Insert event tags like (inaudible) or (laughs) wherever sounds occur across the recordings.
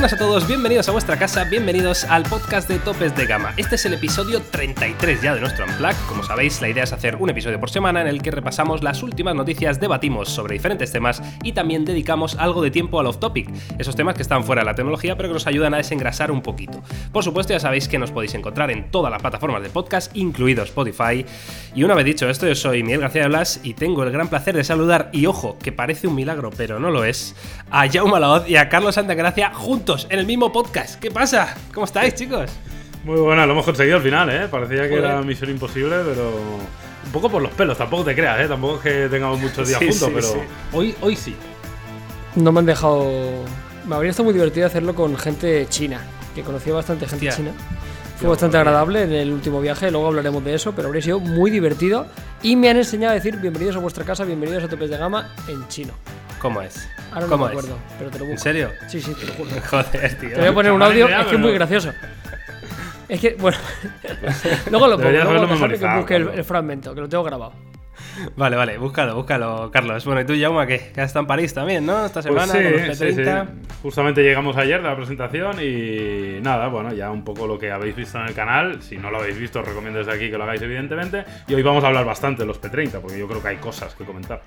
buenas a todos, bienvenidos a vuestra casa, bienvenidos al podcast de Topes de Gama. Este es el episodio 33 ya de nuestro Unplug. Como sabéis, la idea es hacer un episodio por semana en el que repasamos las últimas noticias, debatimos sobre diferentes temas y también dedicamos algo de tiempo al off-topic, esos temas que están fuera de la tecnología pero que nos ayudan a desengrasar un poquito. Por supuesto, ya sabéis que nos podéis encontrar en todas las plataformas de podcast, incluido Spotify. Y una vez dicho esto, yo soy Miguel García de Blas y tengo el gran placer de saludar, y ojo, que parece un milagro, pero no lo es, a Jaume Laoz y a Carlos Santagracia juntos en el mismo podcast. ¿Qué pasa? ¿Cómo estáis, chicos? Muy buena, lo hemos conseguido al final, ¿eh? Parecía que era misión imposible, pero un poco por los pelos, tampoco te creas, ¿eh? Tampoco es que tengamos muchos días juntos, pero hoy, hoy sí. No me han dejado... Me habría estado muy divertido hacerlo con gente china, que conocía bastante gente china. Fue bastante agradable en el último viaje, luego hablaremos de eso, pero habría sido muy divertido y me han enseñado a decir bienvenidos a vuestra casa, bienvenidos a Topes de Gama en chino. ¿Cómo es? Ahora no ¿Cómo me es? acuerdo, pero te lo busco. ¿En serio? Sí, sí, te lo juro. (laughs) Joder, tío. Te voy a poner un audio, es que es muy gracioso. Es que, bueno, (laughs) luego lo pongo, luego dejarme que busque el, el fragmento, que lo tengo grabado. Vale, vale, búscalo, búscalo, Carlos. Bueno, y tú, Jaume, que, que has estado en París también, ¿no? Esta Pues semana sí, con los sí, P30. sí. Justamente llegamos ayer de la presentación y nada, bueno, ya un poco lo que habéis visto en el canal. Si no lo habéis visto, os recomiendo desde aquí que lo hagáis, evidentemente. Y hoy vamos a hablar bastante de los P30, porque yo creo que hay cosas que comentar.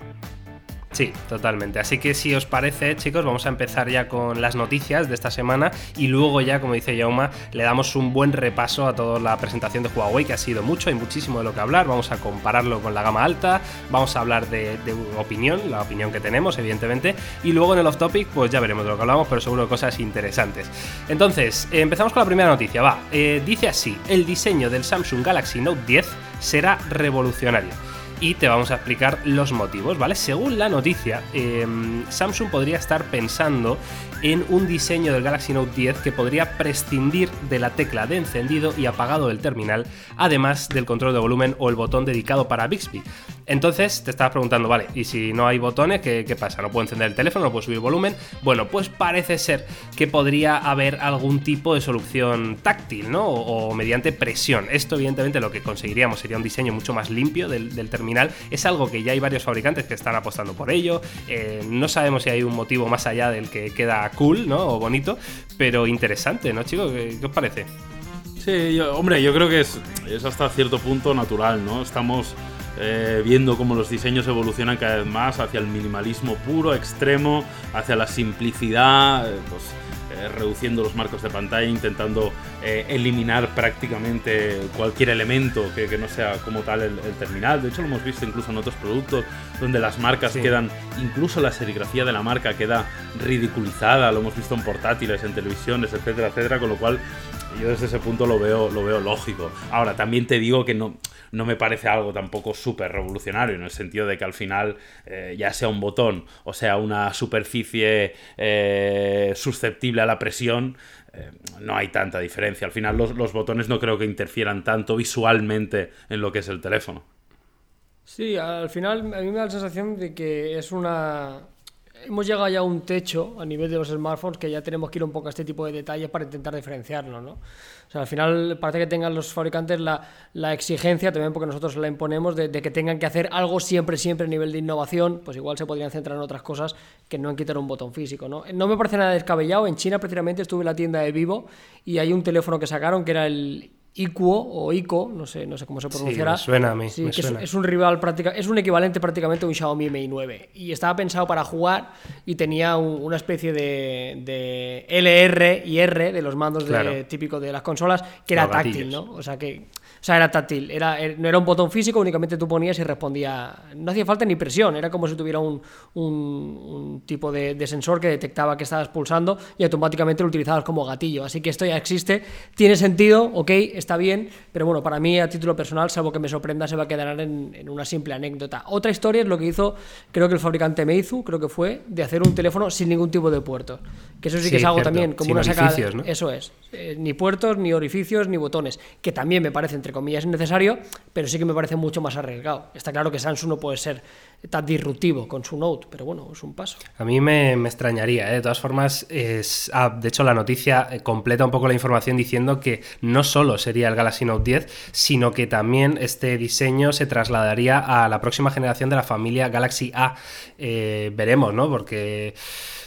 Sí, totalmente. Así que si os parece, chicos, vamos a empezar ya con las noticias de esta semana y luego ya, como dice Yauma, le damos un buen repaso a toda la presentación de Huawei, que ha sido mucho, hay muchísimo de lo que hablar. Vamos a compararlo con la gama alta, vamos a hablar de, opinión, la opinión que tenemos, evidentemente, y luego en el off topic, pues ya veremos de lo que hablamos, pero seguro cosas interesantes. Entonces, empezamos con la primera noticia, va. Eh, dice así: el diseño del Samsung Galaxy Note 10 será revolucionario y te vamos a explicar los motivos, ¿vale? Según la noticia, eh, Samsung podría estar pensando en un diseño del Galaxy Note 10 que podría prescindir de la tecla de encendido y apagado del terminal, además del control de volumen o el botón dedicado para Bixby. Entonces te estabas preguntando, vale, ¿y si no hay botones, qué, pasa? ¿No puedo encender el teléfono? ¿No puedo subir volumen? Bueno, pues parece ser que podría haber algún tipo de solución táctil, ¿no? O, mediante presión. Esto, evidentemente, lo que conseguiríamos sería un diseño mucho más limpio del terminal. Es algo que ya hay varios fabricantes que están apostando por ello. Eh, no sabemos si hay un motivo más allá del que queda cool, ¿no? O bonito, pero interesante, ¿no, chicos? ¿Qué, os parece? Sí, hombre, yo creo que es, es hasta cierto punto natural, ¿no? Estamos eh, viendo cómo los diseños evolucionan cada vez más hacia el minimalismo puro, extremo, hacia la simplicidad, eh, pues eh, reduciendo los marcos de pantalla, intentando eh, eliminar prácticamente cualquier elemento que, que no sea como tal el, el terminal. De hecho, lo hemos visto incluso en otros productos donde las marcas Sí. quedan, incluso la serigrafía de la marca queda ridiculizada. Lo hemos visto en portátiles, en televisiones, etcétera, etcétera. Con lo cual, yo desde ese punto lo veo, lo veo lógico. Ahora, también te digo que no, no me parece algo tampoco súper revolucionario, en el sentido de que al final, eh, ya sea un botón o sea una superficie eh, susceptible a la presión, eh, no hay tanta diferencia. Al final, los, los botones no creo que interfieran tanto visualmente en lo que es el teléfono. Sí, al final a mí me da la sensación de que es una... Hemos llegado ya a un techo a nivel de los smartphones que ya tenemos que ir un poco a este tipo de detalles para intentar diferenciarlo, ¿no? O sea, al final parece que tengan los fabricantes la, la exigencia, también porque nosotros la imponemos, de, de que tengan que hacer algo siempre, siempre a nivel de innovación, pues igual se podrían centrar en otras cosas que no en quitar un botón físico, ¿no? No me parece nada descabellado, en China precisamente estuve en la tienda de Vivo y hay un teléfono que sacaron que era el Iquo o Ico, no sé, no sé cómo se pronunciará. me suena a mí, Sí, me que es- suena. es un rival práctica, es un equivalente prácticamente a un Xiaomi Mi 9 y estaba pensado para jugar y tenía un- una especie de, de LR y R de los mandos de- Claro. típicos de las consolas que era táctil. ¿no? O sea que sea, era táctil, era, er- no era un botón físico, únicamente tú ponías y respondía. No hacía falta ni presión, era como si tuviera un, un- un tipo de, de sensor que detectaba que estabas pulsando y automáticamente lo utilizabas como gatillo. Así que esto ya existe, tiene sentido, ok, está bien, pero bueno, para mí a título personal, salvo que me sorprenda, se va a quedar en, en una simple anécdota. Otra historia es lo que hizo, creo que el fabricante Meizu, creo que fue, de hacer un teléfono sin ningún tipo de puerto. Que eso sí, Sí, que es algo cierto, también como sin una sacada. orificios, ¿no? Eso es. Eh, ni puertos, ni orificios, ni botones. Que también me parece, entre comillas, innecesario, pero sí que me parece mucho más arriesgado. Está claro que Samsung no puede ser tan disruptivo con su Note, pero bueno, es un paso. A mí me, me extrañaría, ¿eh? de todas formas, es, ah, de hecho la noticia eh, completa un poco la información diciendo que no solo sería el Galaxy Note 10, sino que también este diseño se trasladaría a la próxima generación de la familia Galaxy A. Eh, veremos, ¿no? Porque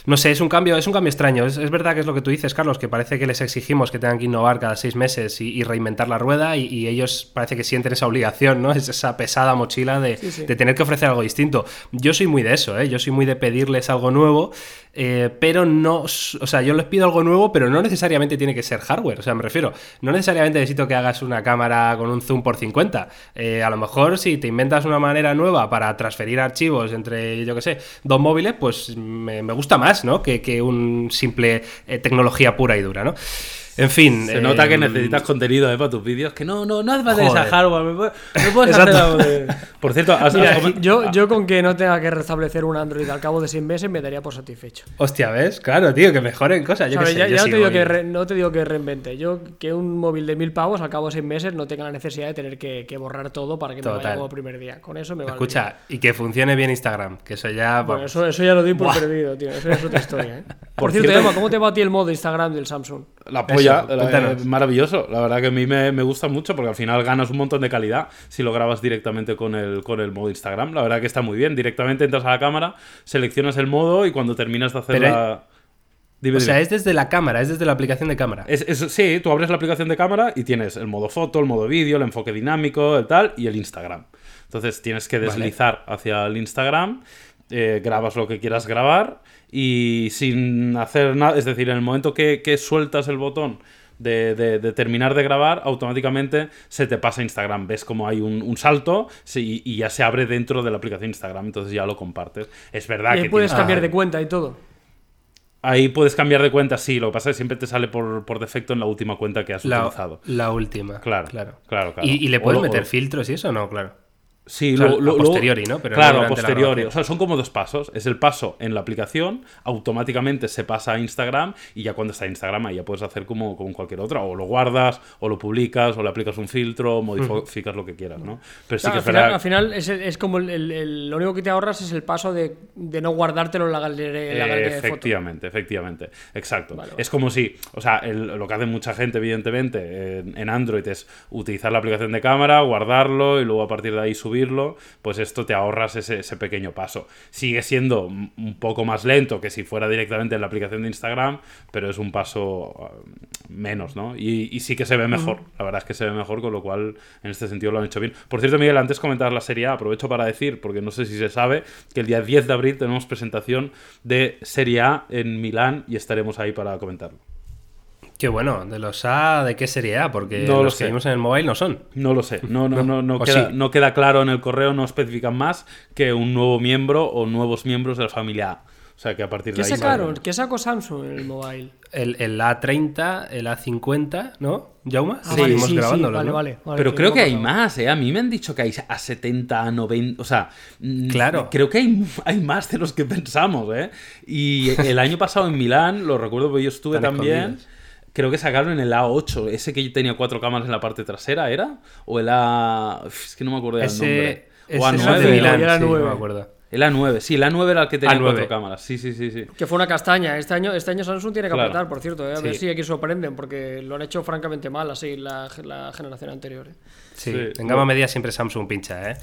no sé, es un cambio, es un cambio extraño. Es, es, verdad que es lo que tú dices, Carlos, que parece que les exigimos que tengan que innovar cada seis meses y, y reinventar la rueda y, y, ellos parece que sienten esa obligación, ¿no? (laughs) Es esa pesada mochila de, sí, sí. de, tener que ofrecer algo distinto. Yo soy muy de eso, ¿eh? Yo soy muy de pedirles algo nuevo, eh, pero no, o sea, yo les pido algo nuevo, pero no necesariamente tiene que ser hardware. O sea, me refiero, no necesariamente necesito que hagas una cámara con un zoom por 50. Eh, a lo mejor si te inventas una manera nueva para transferir archivos entre, yo qué sé, dos móviles, pues me, me gusta más, ¿no? Que, un simple eh, tecnología pura y dura, ¿no? En fin. Se eh, nota que necesitas contenido ¿eh? para tus vídeos. Que no, no, no hace falta esa hardware. Me puedes hacer algo de... Por cierto, has, Mira, has... yo, yo con que no tenga que restablecer un Android al cabo de 6 meses me daría por satisfecho. Hostia, ¿ves? Claro, tío, que mejoren cosas. Yo sé, ya, yo ya no, te digo que re, no te digo que reinvente. Yo que un móvil de mil pavos al cabo de 6 meses no tenga la necesidad de tener que, que borrar todo para que Total. me vaya como primer día. Con eso me vale. Escucha, y que funcione bien Instagram. Que eso ya. Bueno, eso, eso ya lo doy por Buah. perdido, tío. Eso es otra historia. ¿eh? (laughs) Por, por cierto, Emma, ¿cómo te va a ti el modo Instagram del Samsung? La polla. La, maravilloso. La verdad que a mí me, me, gusta mucho porque al final ganas un montón de calidad si lo grabas directamente con el, con el modo Instagram. La verdad que está muy bien. Directamente entras a la cámara, seleccionas el modo y cuando terminas de hacer Pero la... Dime, o sea, dime. es desde la cámara, es desde la aplicación de cámara. Es, es, sí, tú abres la aplicación de cámara y tienes el modo foto, el modo vídeo, el enfoque dinámico, el tal, y el Instagram. Entonces tienes que deslizar vale. hacia el Instagram, eh, grabas lo que quieras grabar y sin hacer nada, es decir, en el momento que, que sueltas el botón de, de, de, terminar de grabar, automáticamente se te pasa a Instagram. Ves como hay un, un salto sí, y ya se abre dentro de la aplicación Instagram, entonces ya lo compartes. Es verdad y que. puedes tienes... cambiar de cuenta y todo. Ahí puedes cambiar de cuenta, sí. Lo que pasa es que siempre te sale por, por defecto en la última cuenta que has la, utilizado. La última. Claro, claro. claro, claro. ¿Y, y le puedes o, meter o... filtros y eso no? Claro. Sí, o sea, lo, lo, a posteriori, ¿no? Pero claro, a posteriori. O sea, son como dos pasos. Es el paso en la aplicación, automáticamente se pasa a Instagram y ya cuando está en Instagram ahí ya puedes hacer como, como cualquier otra. O lo guardas, o lo publicas, o le aplicas un filtro, modificas uh -huh. lo que quieras, ¿no? Pero sí claro, que al, final, al final es, es como el, el, el, lo único que te ahorras es el paso de, de no guardártelo en la galería, en la galería eh, Efectivamente, efectivamente. Exacto. Vale, vale. Es como si, o sea, el, lo que hace mucha gente, evidentemente, en, en Android es utilizar la aplicación de cámara, guardarlo y luego a partir de ahí subirlo. Pues esto te ahorras ese, ese, pequeño paso. Sigue siendo un poco más lento que si fuera directamente en la aplicación de Instagram, pero es un paso uh, menos, ¿no? Y, y, sí que se ve mejor. La verdad es que se ve mejor, con lo cual en este sentido lo han hecho bien. Por cierto, Miguel, antes comentar la Serie A, aprovecho para decir, porque no sé si se sabe, que el día 10 de abril tenemos presentación de Serie A en Milán y estaremos ahí para comentarlo. Qué bueno, de los A, ¿de qué serie A? Porque no los que vimos en el mobile no son. No lo sé, no, no, no, no, (laughs) queda, sí. no queda claro en el correo, no especifican más que un nuevo miembro o nuevos miembros de la familia A. O sea que a partir de ¿Qué ahí. sacaron? ¿Qué sacó Samsung en el mobile? El, el, A30, el A50, ¿no? ¿Jauma? Ah, sí, vale, sí, grabándolo, sí, vale, ¿no? vale, vale, Pero creo que hay más, ¿eh? A mí me han dicho que hay A70, A90, o sea... mm, Claro. Creo que hay, hay más de los que (laughs) pensamos, ¿eh? Y el año pasado en Milán, lo recuerdo porque yo estuve Tan también... creo que sacaron en el A8, ese que tenía cuatro cámaras en la parte trasera, ¿era? O el A... Es que no me acuerdo ese, del nombre. O A9, de Milán, sí, no me acuerdo. El A9, sí, el A9 era el que tenía A9. cuatro cámaras. Sí, sí, sí, sí. Que fue una castaña. Este año, este año Samsung tiene que claro. apretar, por cierto. ¿eh? A sí. ver si aquí sorprenden, porque lo han hecho francamente mal así la, la generación anterior. ¿eh? Sí, sí, en gama media siempre Samsung pincha, ¿eh?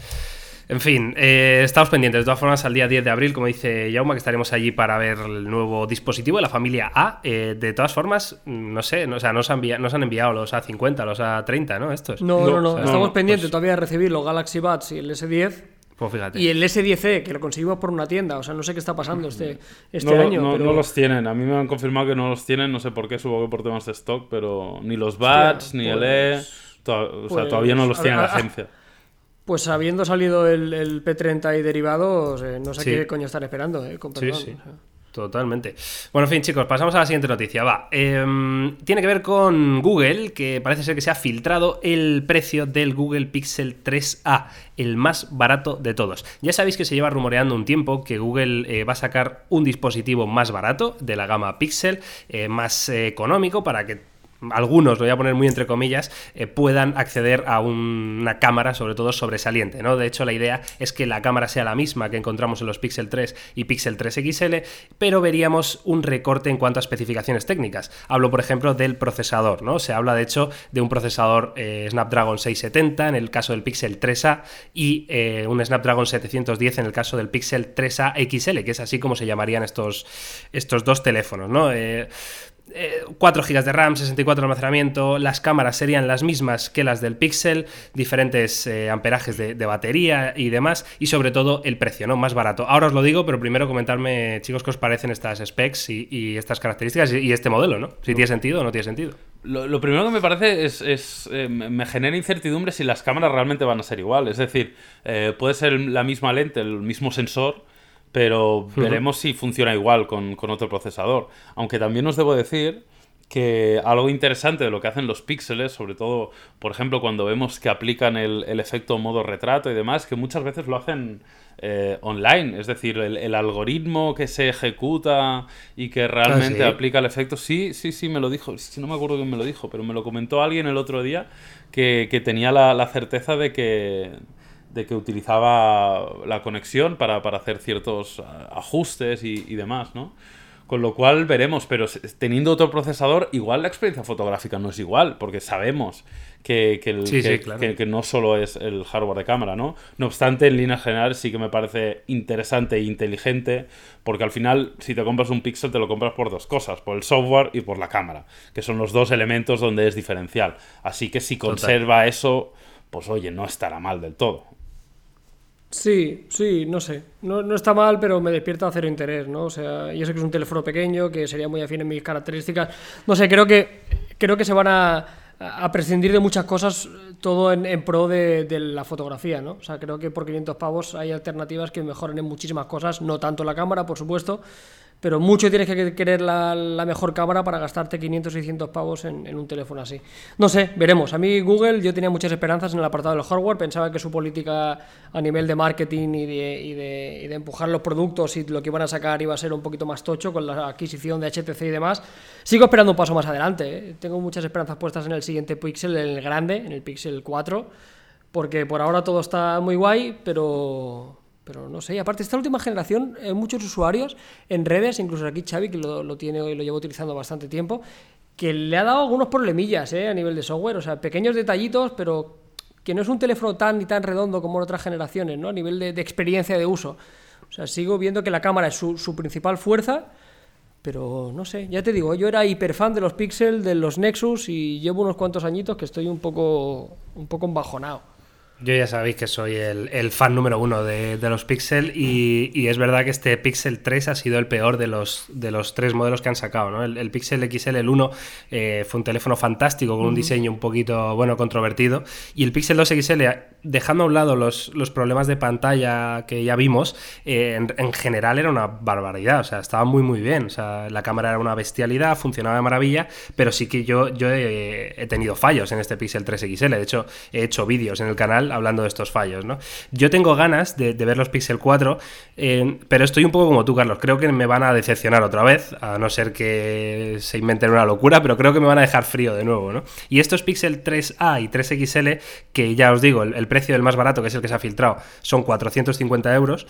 En fin, eh, estamos pendientes. De todas formas, al día 10 de abril, como dice Yauma, que estaremos allí para ver el nuevo dispositivo de la familia A. Eh, de todas formas, no sé, no, o sea, nos han, nos han enviado los A50, los A30, ¿no? Estos. No, no, no. no. O sea, estamos no, pendientes pues... todavía de recibir los Galaxy Buds y el S10. Pues fíjate. Y el S10e, que lo conseguimos por una tienda. O sea, no sé qué está pasando este, este no, año. No, pero... no, los tienen. A mí me han confirmado que no los tienen. No sé por qué, supongo que por temas de stock, pero ni los Buds, ni pues... el E. To o sea, pues... todavía no los tiene la agencia. Pues habiendo salido el, el P30 y derivados, eh, no sé sí. qué coño están esperando, eh, con perdón. Sí, sí. Totalmente. Bueno, en fin, chicos, pasamos a la siguiente noticia. Va. Eh, tiene que ver con Google, que parece ser que se ha filtrado el precio del Google Pixel 3A, el más barato de todos. Ya sabéis que se lleva rumoreando un tiempo que Google eh, va a sacar un dispositivo más barato de la gama Pixel, eh, más económico, para que algunos, lo voy a poner muy entre comillas, eh, puedan acceder a una cámara, sobre todo sobresaliente, ¿no? De hecho, la idea es que la cámara sea la misma que encontramos en los Pixel 3 y Pixel 3 XL, pero veríamos un recorte en cuanto a especificaciones técnicas. Hablo, por ejemplo, del procesador, ¿no? Se habla, de hecho, de un procesador eh, Snapdragon 670 en el caso del Pixel 3A y eh, un Snapdragon 710 en el caso del Pixel 3A XL, que es así como se llamarían estos, estos dos teléfonos, ¿no? 4 GB de RAM, 64 de almacenamiento, las cámaras serían las mismas que las del Pixel, diferentes eh, amperajes de, batería y demás, y sobre todo el precio, ¿no? Más barato. Ahora os lo digo, pero primero comentarme, chicos, qué os parecen estas specs y, estas características y, este modelo, ¿no? Si tiene sentido o no tiene sentido. Lo, primero que me parece es, eh, me genera incertidumbre si las cámaras realmente van a ser igual. Es decir, eh, puede ser la misma lente, el mismo sensor, pero veremos si funciona igual con, otro procesador. Aunque también os debo decir que algo interesante de lo que hacen los píxeles, sobre todo, por ejemplo, cuando vemos que aplican el, efecto modo retrato y demás, que muchas veces lo hacen eh, online, es decir, el, algoritmo que se ejecuta y que realmente ah, aplica el efecto, sí, sí, sí, me lo dijo, no me acuerdo quién me lo dijo, pero me lo comentó alguien el otro día que, tenía la certeza de que de que utilizaba la conexión para, hacer ciertos ajustes y, demás, ¿no? Con lo cual veremos, pero teniendo otro procesador, igual la experiencia fotográfica no es igual, porque sabemos que, que, no solo es el hardware de cámara, ¿no? No obstante, en línea general sí que me parece interesante e inteligente, porque al final, si te compras un Pixel, te lo compras por dos cosas, por el software y por la cámara, que son los dos elementos donde es diferencial. Así que si conserva eso, pues oye, no estará mal del todo. Sí, sí, no sé. No, no, está mal, pero me despierta cero interés, ¿no? O sea, yo sé que es un teléfono pequeño, que sería muy afín en mis características. No sé, creo que, creo que se van a, a prescindir de muchas cosas, todo en, en pro de, de, la fotografía, ¿no? O sea, creo que por 500 pavos hay alternativas que mejoran en muchísimas cosas, no tanto la cámara, por supuesto, pero mucho tienes que querer la, mejor cámara para gastarte 500, 600 pavos en, un teléfono así. No sé, veremos. A mí Google, yo tenía muchas esperanzas en el apartado del hardware, pensaba que su política a nivel de marketing y de, y de, empujar los productos y lo que iban a sacar iba a ser un poquito más tocho con la adquisición de HTC y demás. Sigo esperando un paso más adelante. ¿eh? Tengo muchas esperanzas puestas en el siguiente Pixel, en el grande, en el Pixel 4, porque por ahora todo está muy guay, pero pero no sé, aparte esta última generación, hay muchos usuarios en redes, incluso aquí Xavi, que lo, tiene y lo lleva utilizando bastante tiempo, que le ha dado algunos problemillas ¿eh? a nivel de software, o sea, pequeños detallitos, pero que no es un teléfono tan y tan redondo como en otras generaciones, ¿no? A nivel de, experiencia de uso. O sea, sigo viendo que la cámara es su, su, principal fuerza, pero no sé, ya te digo, yo era hiperfan de los Pixel, de los Nexus y llevo unos cuantos añitos que estoy un poco, un poco embajonado. Yo ya sabéis que soy el, fan número uno de, los Pixel y, es verdad que este Pixel 3 ha sido el peor de los, de los tres modelos que han sacado. ¿no? El, Pixel XL, el 1, eh, fue un teléfono fantástico con un diseño un poquito, bueno, controvertido. Y el Pixel 2 XL, dejando a un lado los, los problemas de pantalla que ya vimos, eh, en, general era una barbaridad. O sea, estaba muy, muy bien. O sea, la cámara era una bestialidad, funcionaba de maravilla, pero sí que yo, yo he, he tenido fallos en este Pixel 3 XL. De hecho, he hecho vídeos en el canal hablando de estos fallos, ¿no? Yo tengo ganas de, ver los Pixel 4, eh, pero estoy un poco como tú, Carlos. Creo que me van a decepcionar otra vez, a no ser que se inventen una locura, pero creo que me van a dejar frío de nuevo, ¿no? Y estos Pixel 3A y 3XL, que ya os digo, el precio del más barato, que es el que se ha filtrado, son 450 euros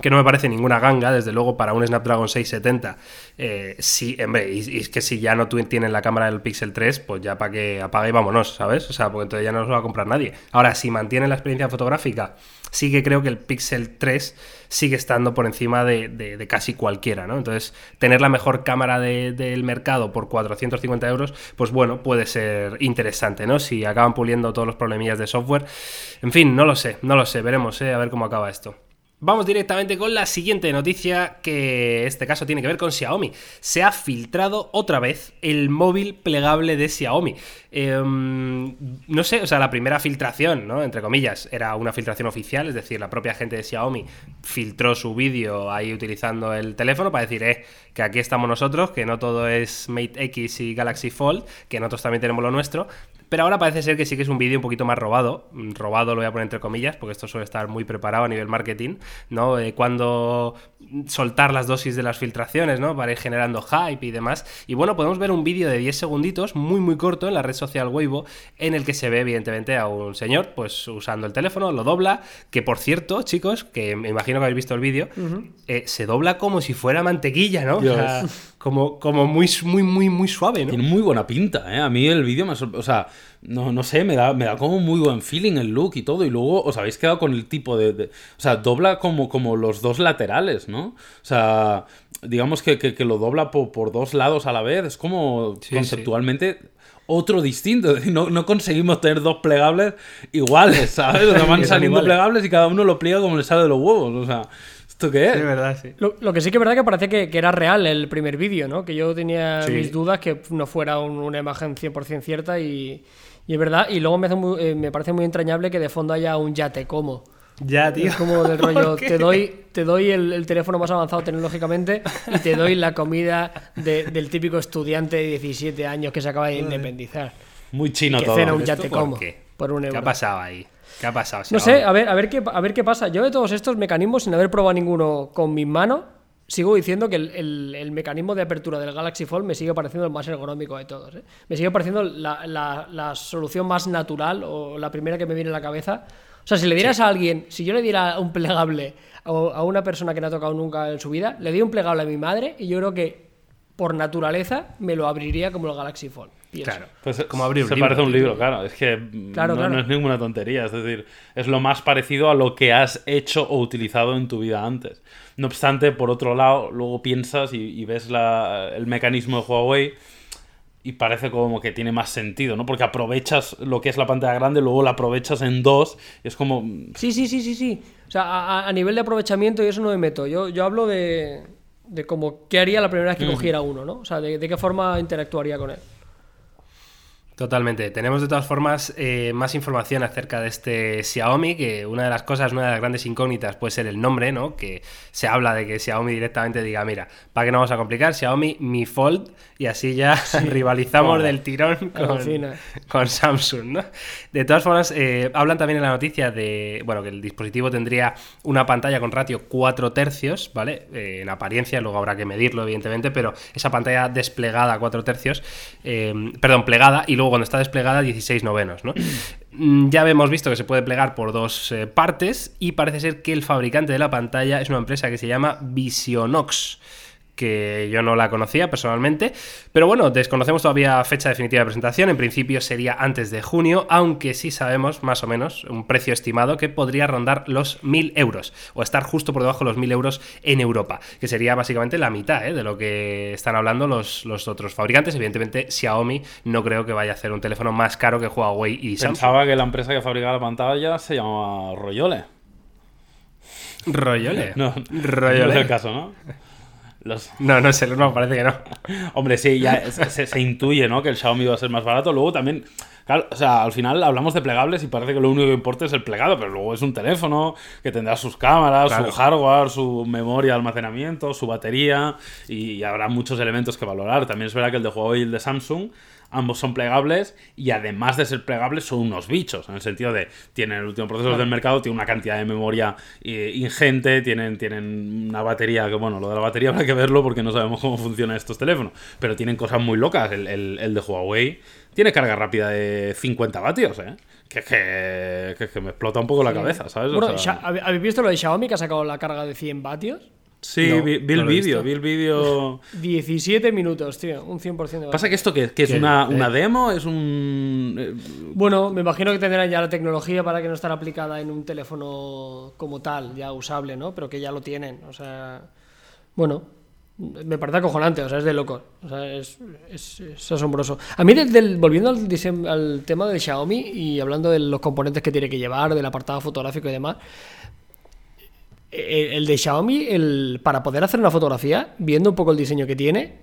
que no me parece ninguna ganga, desde luego, para un Snapdragon 670. Eh, sí, hombre, y, es que si ya no tienen la cámara del Pixel 3, pues ya para que apague y vámonos, ¿sabes? O sea, porque entonces ya no los va a comprar nadie. Ahora, si mantienen la experiencia fotográfica, sí que creo que el Pixel 3 sigue estando por encima de, casi cualquiera, ¿no? Entonces, tener la mejor cámara del mercado por 450 euros, pues bueno, puede ser interesante, ¿no? Si acaban puliendo todos los problemillas de software. En fin, no lo sé, no lo sé, veremos, ¿eh? A ver cómo acaba esto. Vamos directamente con la siguiente noticia, que este caso tiene que ver con Xiaomi. Se ha filtrado otra vez el móvil plegable de Xiaomi. Em, no sé, o sea, la primera filtración, ¿no? Entre comillas, era una filtración oficial, es decir, la propia gente de Xiaomi filtró su vídeo ahí utilizando el teléfono para decir, eh, que aquí estamos nosotros, que no todo es Mate X y Galaxy Fold, que nosotros también tenemos lo nuestro. Pero ahora parece ser que sí que es un vídeo un poquito más robado. Robado lo voy a poner entre comillas, porque esto suele estar muy preparado a nivel marketing, ¿no? Eh, cuando soltar las dosis de las filtraciones, ¿no? Para ir generando hype y demás. Y bueno, podemos ver un vídeo de 10 segunditos, muy muy corto, en la red social Weibo, en el que se ve evidentemente a un señor, pues usando el teléfono, lo dobla, que por cierto, chicos, que me imagino que habéis visto el vídeo, eh, se dobla como si fuera mantequilla, ¿no? O sea, como, como muy, muy, muy, muy suave, ¿no? Tiene muy buena pinta, ¿eh? A mí el vídeo me. O sea, no, no sé, me da, me da como muy buen feeling el look y todo. Y luego os habéis quedado con el tipo de. de- o sea, dobla como, como los dos laterales, ¿no? O sea, digamos que, que- que lo dobla po- por, dos lados a la vez. Es como Sí, conceptualmente. Otro distinto, no, no conseguimos tener dos plegables iguales, ¿sabes? O sea, (laughs) van saliendo iguales. plegables y cada uno lo pliega como le sale de los huevos. O sea, ¿esto qué es? De verdad, sí. Lo, lo que sí que es verdad que parece que, que era real el primer vídeo, ¿no? Que yo tenía Sí. mis dudas que no fuera un- una imagen 100% cierta y, y es verdad. Y luego me, hace muy- eh, me parece muy entrañable que de fondo haya un ya te como. Ya, tío. Es como del (laughs) rollo, ¿Por qué? te doy, te doy el, el teléfono más avanzado tecnológicamente y te doy la comida de- del típico estudiante de 17 años que se acaba de independizar. Muy chino que todo. cena un ya ¿Esto te por como qué? por un ¿Qué euro. ha pasado ahí? ¿Qué ha pasado? No sé, a ver, a ver qué, a ver qué pasa. Yo de todos estos mecanismos, sin haber probado ninguno con mis manos, sigo diciendo que el, el- el mecanismo de apertura del Galaxy Fold me sigue pareciendo el más ergonómico de todos. ¿eh? Me sigue pareciendo la, la- la solución más natural o la primera que me viene a la cabeza. O sea, si le dieras a alguien, si yo le diera un plegable a, a una persona que no ha tocado nunca en su vida, le di un plegable a mi madre y yo creo que por naturaleza me lo abriría como el Galaxy Fold. Pienso. Claro. Pues como abrir un se libro, parece a un tío. libro, claro. Es que mm, Claro, no, claro. no es ninguna tontería. Es decir, es lo más parecido a lo que has hecho o utilizado en tu vida antes. No obstante, por otro lado, luego piensas y, y ves la- el mecanismo de Huawei y parece como que tiene más sentido, ¿no? Porque aprovechas lo que es la pantalla grande, luego la aprovechas en dos y es como... Sí, sí, sí, sí, sí. O sea, a, a- a nivel de aprovechamiento y eso no me meto. Yo, yo hablo de, de como qué haría la primera vez que cogiera uno, ¿no? O sea, de, de qué forma interactuaría con él. Totalmente. Tenemos de todas formas eh, más información acerca de este Xiaomi, que una de las cosas, una de las grandes incógnitas puede ser el nombre, ¿no? Que se habla de que Xiaomi directamente diga, mira, ¿para qué no vamos a complicar? Xiaomi Mi Fold y así ya (laughs) rivalizamos del tirón con Samsung, ¿no? De todas formas, eh, hablan también en la noticia de, bueno, que el dispositivo tendría una pantalla con ratio 4 tercios, ¿vale? Eh, en apariencia, luego habrá que medirlo, evidentemente, pero esa pantalla desplegada a 4 tercios, eh, perdón, plegada, y luego cuando está desplegada 16 novenos, ¿no? Mm, Ya hemos visto que se puede plegar por dos eh, partes y parece ser que el fabricante de la pantalla es una empresa que se llama Visionox que yo no la conocía personalmente, pero bueno, desconocemos todavía fecha definitiva de presentación, en principio sería antes de junio, aunque sí sabemos más o menos un precio estimado que podría rondar los 1000 euros, o estar justo por debajo de los 1000 euros en Europa, que sería básicamente la mitad ¿eh? de lo que están hablando los, los otros fabricantes, evidentemente Xiaomi no creo que vaya a hacer un teléfono más caro que Huawei y Samsung. Pensaba que la empresa que fabricaba la pantalla se llamaba Royole. Royole. (laughs) No, Royole. no es el caso, ¿no? Los, No, no sé, no, parece que no. Hombre, sí, ya se- se intuye, ¿no? Que el Xiaomi va a ser más barato. Luego también, claro, o sea, al final hablamos de plegables y parece que lo único que importa es el plegado, pero luego es un teléfono que tendrá sus cámaras, Claro. su hardware, su memoria de almacenamiento, su batería y, habrá muchos elementos que valorar. También es verdad que el de Huawei y el de Samsung ambos son plegables y además de ser plegables son unos bichos, en el sentido de tienen el último procesador del mercado, tienen una cantidad de memoria eh, ingente, tienen, tienen una batería, que bueno, lo de la batería habrá que verlo porque no sabemos cómo funcionan estos teléfonos, pero tienen cosas muy locas. El, el- el de Huawei tiene carga rápida de 50 vatios, ¿eh? Que es que, que, es que me explota un poco la cabeza, ¿sabes? O Bueno, sea, ¿habe- ¿habéis visto lo de Xiaomi que ha sacado la carga de 100 vatios? sí, no, vi, vi no el vídeo, vi el vídeo... (laughs) 17 minutos, tío. Un 100% de Pasa que esto que, que es una, eh. una demo, es un... eh, Bueno, me imagino que tendrán ya la tecnología para que no estar aplicada en un teléfono como tal, ya usable, ¿no? Pero que ya lo tienen. O sea, bueno, me parece acojonante, o sea, es de loco. O sea, es, es- es asombroso. A mí, del, del- volviendo al, tema del Xiaomi y hablando de los componentes que tiene que llevar, del apartado fotográfico y demás, el, el de Xiaomi, el, para poder hacer una fotografía, viendo un poco el diseño que tiene,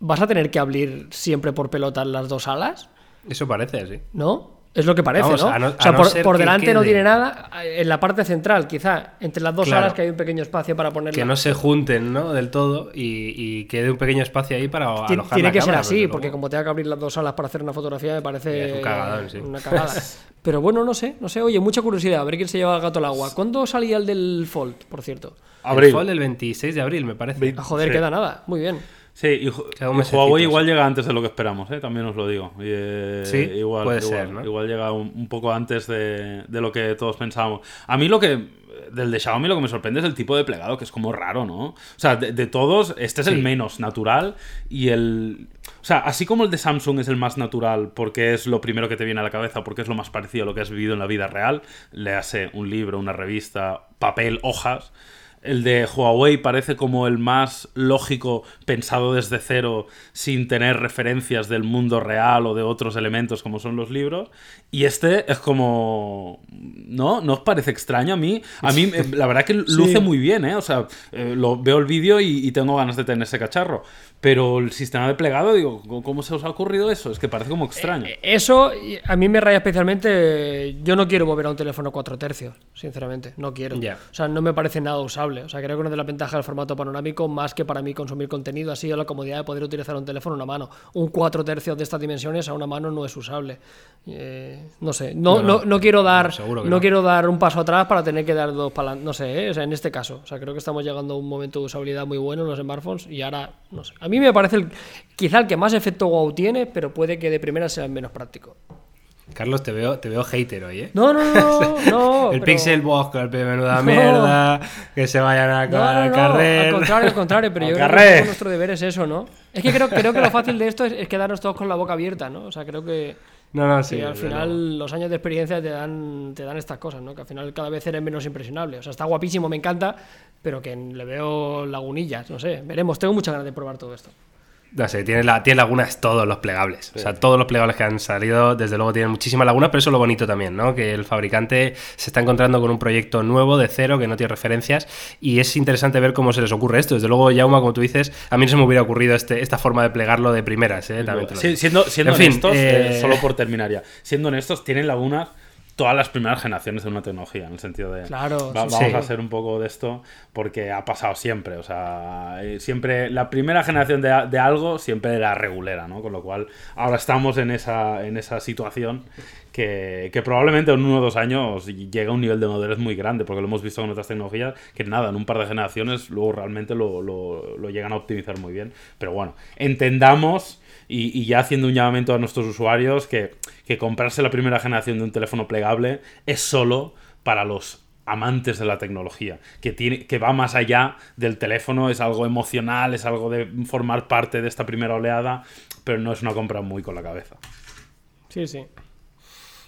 vas a tener que abrir siempre por pelotas las dos alas. Eso parece, sí. ¿no? Es lo que parece, Vamos, ¿no? o sea, no por, por que delante no tiene nada. En la parte central, quizá, entre las dos Claro. salas que hay un pequeño espacio para ponerla. Que no se junten, ¿no? Del todo y, y quede un pequeño espacio ahí para alojar Tiene la que ser así, porque como tenga que abrir las dos salas para hacer una fotografía, me parece Es un cagadón, sí. una cagada. (laughs) Pero bueno, no sé, no sé. Oye, mucha curiosidad, a ver quién se lleva el gato al agua. ¿Cuándo salía el del Fold, por cierto? El Abril. Fold el 26 de abril, me parece. Ah, joder, Sí. queda nada. Muy bien. Sí, y, Huawei igual llega antes de lo que esperamos, ¿eh? también os lo digo. Y, eh, Sí, igual, puede igual, ser, ¿no? igual llega un, un poco antes de, de lo que todos pensábamos. A mí lo que, del de Xiaomi lo que me sorprende es el tipo de plegado, que es como raro, ¿no? O sea, de, de todos, este es el menos natural y el... O sea, así como el de Samsung es el más natural porque es lo primero que te viene a la cabeza, porque es lo más parecido a lo que has vivido en la vida real, le hace un libro, una revista, papel, hojas. El de Huawei parece como el más lógico, pensado desde cero, sin tener referencias del mundo real o de otros elementos como son los libros. Y este es como... ¿No? ¿No os parece extraño a mí? A mí, eh, la verdad que (laughs) luce muy bien, ¿eh? O sea, eh, lo, veo el vídeo y, y tengo ganas de tener ese cacharro. Pero el sistema de plegado, digo, ¿cómo se os ha ocurrido eso? Es que parece como extraño. Eh, Eso a mí me raya especialmente. Yo no quiero mover a un teléfono 4 tercios, sinceramente. No quiero. O sea, no me parece nada usable. O sea, creo que una de las ventajas del formato panorámico, más que para mí consumir contenido, ha sido la comodidad de poder utilizar un teléfono en una mano. Un 4 tercios de estas dimensiones a una mano no es usable. Eh, no sé. No, No, no, quiero dar. no. quiero dar un paso atrás para tener que dar dos para No sé, ¿eh? o sea, en este caso. O sea, creo que estamos llegando a un momento de usabilidad muy bueno en los smartphones y ahora, no sé. A mí me parece el, quizá el que más efecto wow tiene, pero puede que de primera sea el menos práctico. Carlos, te veo, te veo hater hoy, ¿eh? No, no, no, no. (laughs) el pero- Pixel Box con el menuda No. mierda, que se vayan a, No, a no, carrer. al contrario, al contrario, pero (laughs) Al yo creo que nuestro deber es eso, ¿no? Es que creo, creo que lo fácil de esto es, es quedarnos todos con la boca abierta, ¿no? O sea, creo que, No, no, que sí. al final los años de experiencia te dan, te dan estas cosas, ¿no? Que al final cada vez eres menos impresionable. O sea, está guapísimo, me encanta, pero que le veo lagunillas, no sé. Veremos, tengo muchas ganas de probar todo esto. No sé, tiene, la, tiene lagunas todos los plegables. O sea, todos los plegables que han salido, desde luego, tienen muchísimas lagunas, pero eso es lo bonito también, ¿no? Que el fabricante se está encontrando con un proyecto nuevo, de cero, que no tiene referencias, y es interesante ver cómo se les ocurre esto. Desde luego, Yauma, como tú dices, a mí no se me hubiera ocurrido este, esta forma de plegarlo de primeras, ¿eh? También Sí, siendo siendo En fin, honestos, eh, eh, solo por terminar ya, siendo honestos, tienen lagunas todas las primeras generaciones de una tecnología, en el sentido de Claro, va- sí, vamos sí. a hacer un poco de esto porque ha pasado siempre, o sea, eh, siempre la primera generación de, algo siempre era regulera, ¿no? Con lo cual ahora estamos en esa, en esa situación que, que probablemente en uno o dos años llega a un nivel de madurez muy grande, porque lo hemos visto con otras tecnologías, que nada, en un par de generaciones luego realmente lo, lo- lo llegan a optimizar muy bien. Pero bueno, entendamos y, ya haciendo un llamamiento a nuestros usuarios que, que comprarse la primera generación de un teléfono plegable es solo para los amantes de la tecnología, que, tiene, que va más allá del teléfono, es algo emocional, es algo de formar parte de esta primera oleada, pero no es una compra muy con la cabeza. Sí, sí.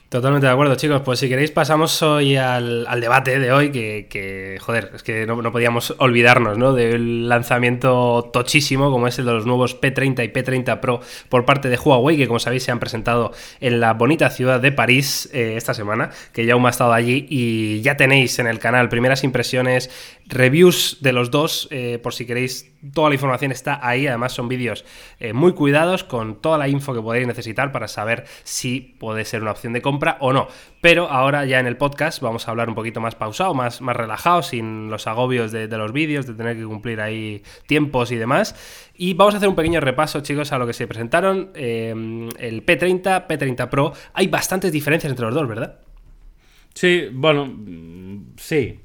Totalmente de acuerdo, chicos. Pues si queréis pasamos hoy al, debate de hoy, que, joder, es que no, no podíamos olvidarnos, ¿no? Del lanzamiento tochísimo, como es el de los nuevos P30 y P30 Pro por parte de Huawei, que como sabéis se han presentado en la bonita ciudad de París eh, esta semana, que ya ha estado allí y ya tenéis en el canal primeras impresiones, reviews de los dos, eh, por si queréis, toda la información está ahí, además son vídeos eh, muy cuidados, con toda la info que podéis necesitar para saber si puede ser una opción de compra o no. Pero ahora ya en el podcast vamos a hablar un poquito más pausado, más, más relajado, sin los agobios de, los vídeos, de tener que cumplir ahí tiempos y demás. Y vamos a hacer un pequeño repaso, chicos, a lo que se presentaron. eh, el P30, P30 Pro. Hay bastantes diferencias entre los dos, ¿verdad? Sí, bueno, mm, sí.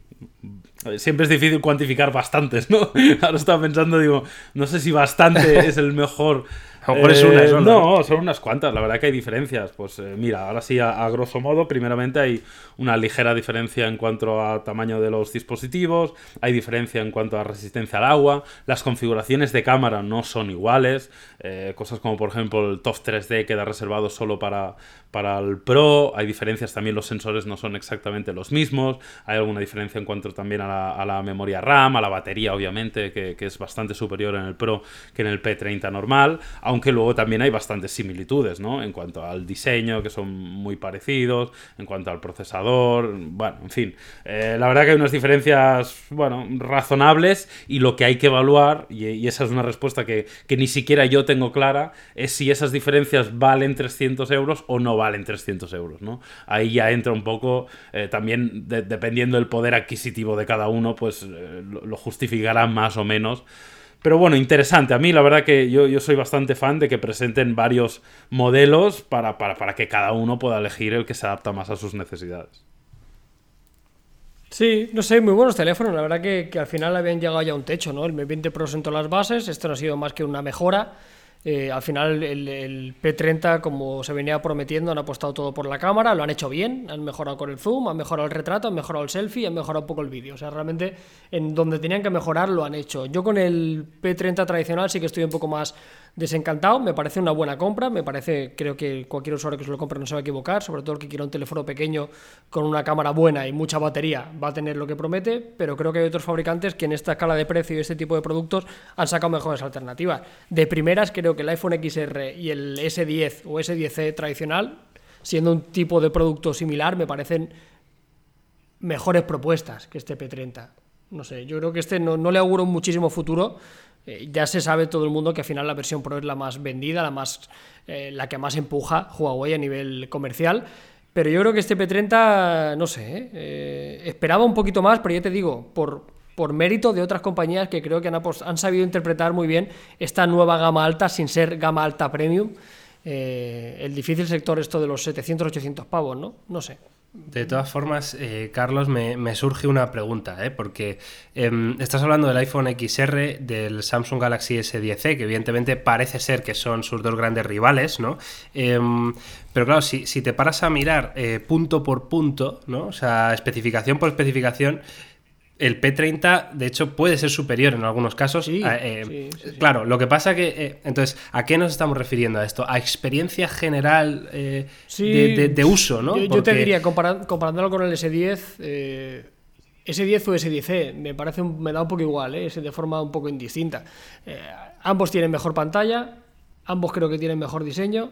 Siempre es difícil cuantificar bastantes, ¿no? (laughs) Ahora estaba pensando, digo, no sé si bastante es el mejor. A lo mejor es una sola, No, son unas cuantas. La verdad que hay diferencias. Pues eh, mira, ahora sí, a, a grosso modo, primeramente hay una ligera diferencia en cuanto a tamaño de los dispositivos, hay diferencia en cuanto a resistencia al agua, las configuraciones de cámara no son iguales, eh, cosas como por ejemplo el TOF 3D queda reservado solo para, para el Pro, hay diferencias también, los sensores no son exactamente los mismos, hay alguna diferencia en cuanto también a la, a la memoria RAM, a la batería obviamente, que, que es bastante superior en el Pro que en el P30 normal, aunque luego también hay bastantes similitudes, ¿no? En cuanto al diseño, que son muy parecidos, en cuanto al procesador, bueno, en fin. Eh, la verdad que hay unas diferencias, bueno, razonables y lo que hay que evaluar, y, esa es una respuesta que, ni siquiera yo tengo clara, es si esas diferencias valen 300 euros o no valen 300 euros, ¿no? Ahí ya entra un poco, eh, también dependiendo del poder adquisitivo de cada uno, pues eh, lo, justificará más o menos. Pero bueno, interesante. A mí la verdad que yo, yo soy bastante fan de que presenten varios modelos para, para, que cada uno pueda elegir el que se adapta más a sus necesidades. Sí, no sé, muy buenos teléfonos. La verdad que, que, al final habían llegado ya a un techo, ¿no? El M 20 Pro las bases, esto no ha sido más que una mejora. Eh, al final el, P30, como se venía prometiendo, han apostado todo por la cámara, lo han hecho bien, han mejorado con el zoom, han mejorado el retrato, han mejorado el selfie, han mejorado un poco el vídeo. O sea, realmente en donde tenían que mejorar lo han hecho. Yo con el P30 tradicional sí que estoy un poco más desencantado, me parece una buena compra, me parece, creo que cualquier usuario que se lo compre no se va a equivocar, sobre todo el que quiera un teléfono pequeño con una cámara buena y mucha batería va a tener lo que promete, pero creo que hay otros fabricantes que en esta escala de precio y este tipo de productos han sacado mejores alternativas. De primeras creo que el iPhone XR y el S10 o S10C tradicional, siendo un tipo de producto similar, me parecen mejores propuestas que este P30. No sé, yo creo que este no, no le auguro muchísimo futuro, eh, ya se sabe todo el mundo que al final la versión Pro es la más vendida, la, más, eh, la que más empuja Huawei a nivel comercial. Pero yo creo que este P30, no sé, eh, esperaba un poquito más, pero ya te digo, por, por mérito de otras compañías que creo que han, sabido interpretar muy bien esta nueva gama alta sin ser gama alta premium. el difícil sector esto de los 700-800 pavos, ¿no? No sé. De todas formas, eh, Carlos, me, surge una pregunta, ¿eh? porque em, estás hablando del iPhone XR, del Samsung Galaxy S10e, que evidentemente parece ser que son sus dos grandes rivales, ¿no? Em, pero claro, si, si, te paras a mirar eh, punto por punto, ¿no? O sea, especificación por especificación, el P30, de hecho, puede ser superior en algunos casos. Eh, claro, lo que pasa que. Eh, entonces, ¿a qué nos estamos refiriendo a esto? A experiencia general eh, de, uso, ¿no? Yo, te diría, comparándolo con el S10. S10 o S10e, me parece me da un poco igual, es de forma un poco indistinta. ambos tienen mejor pantalla, ambos creo que tienen mejor diseño,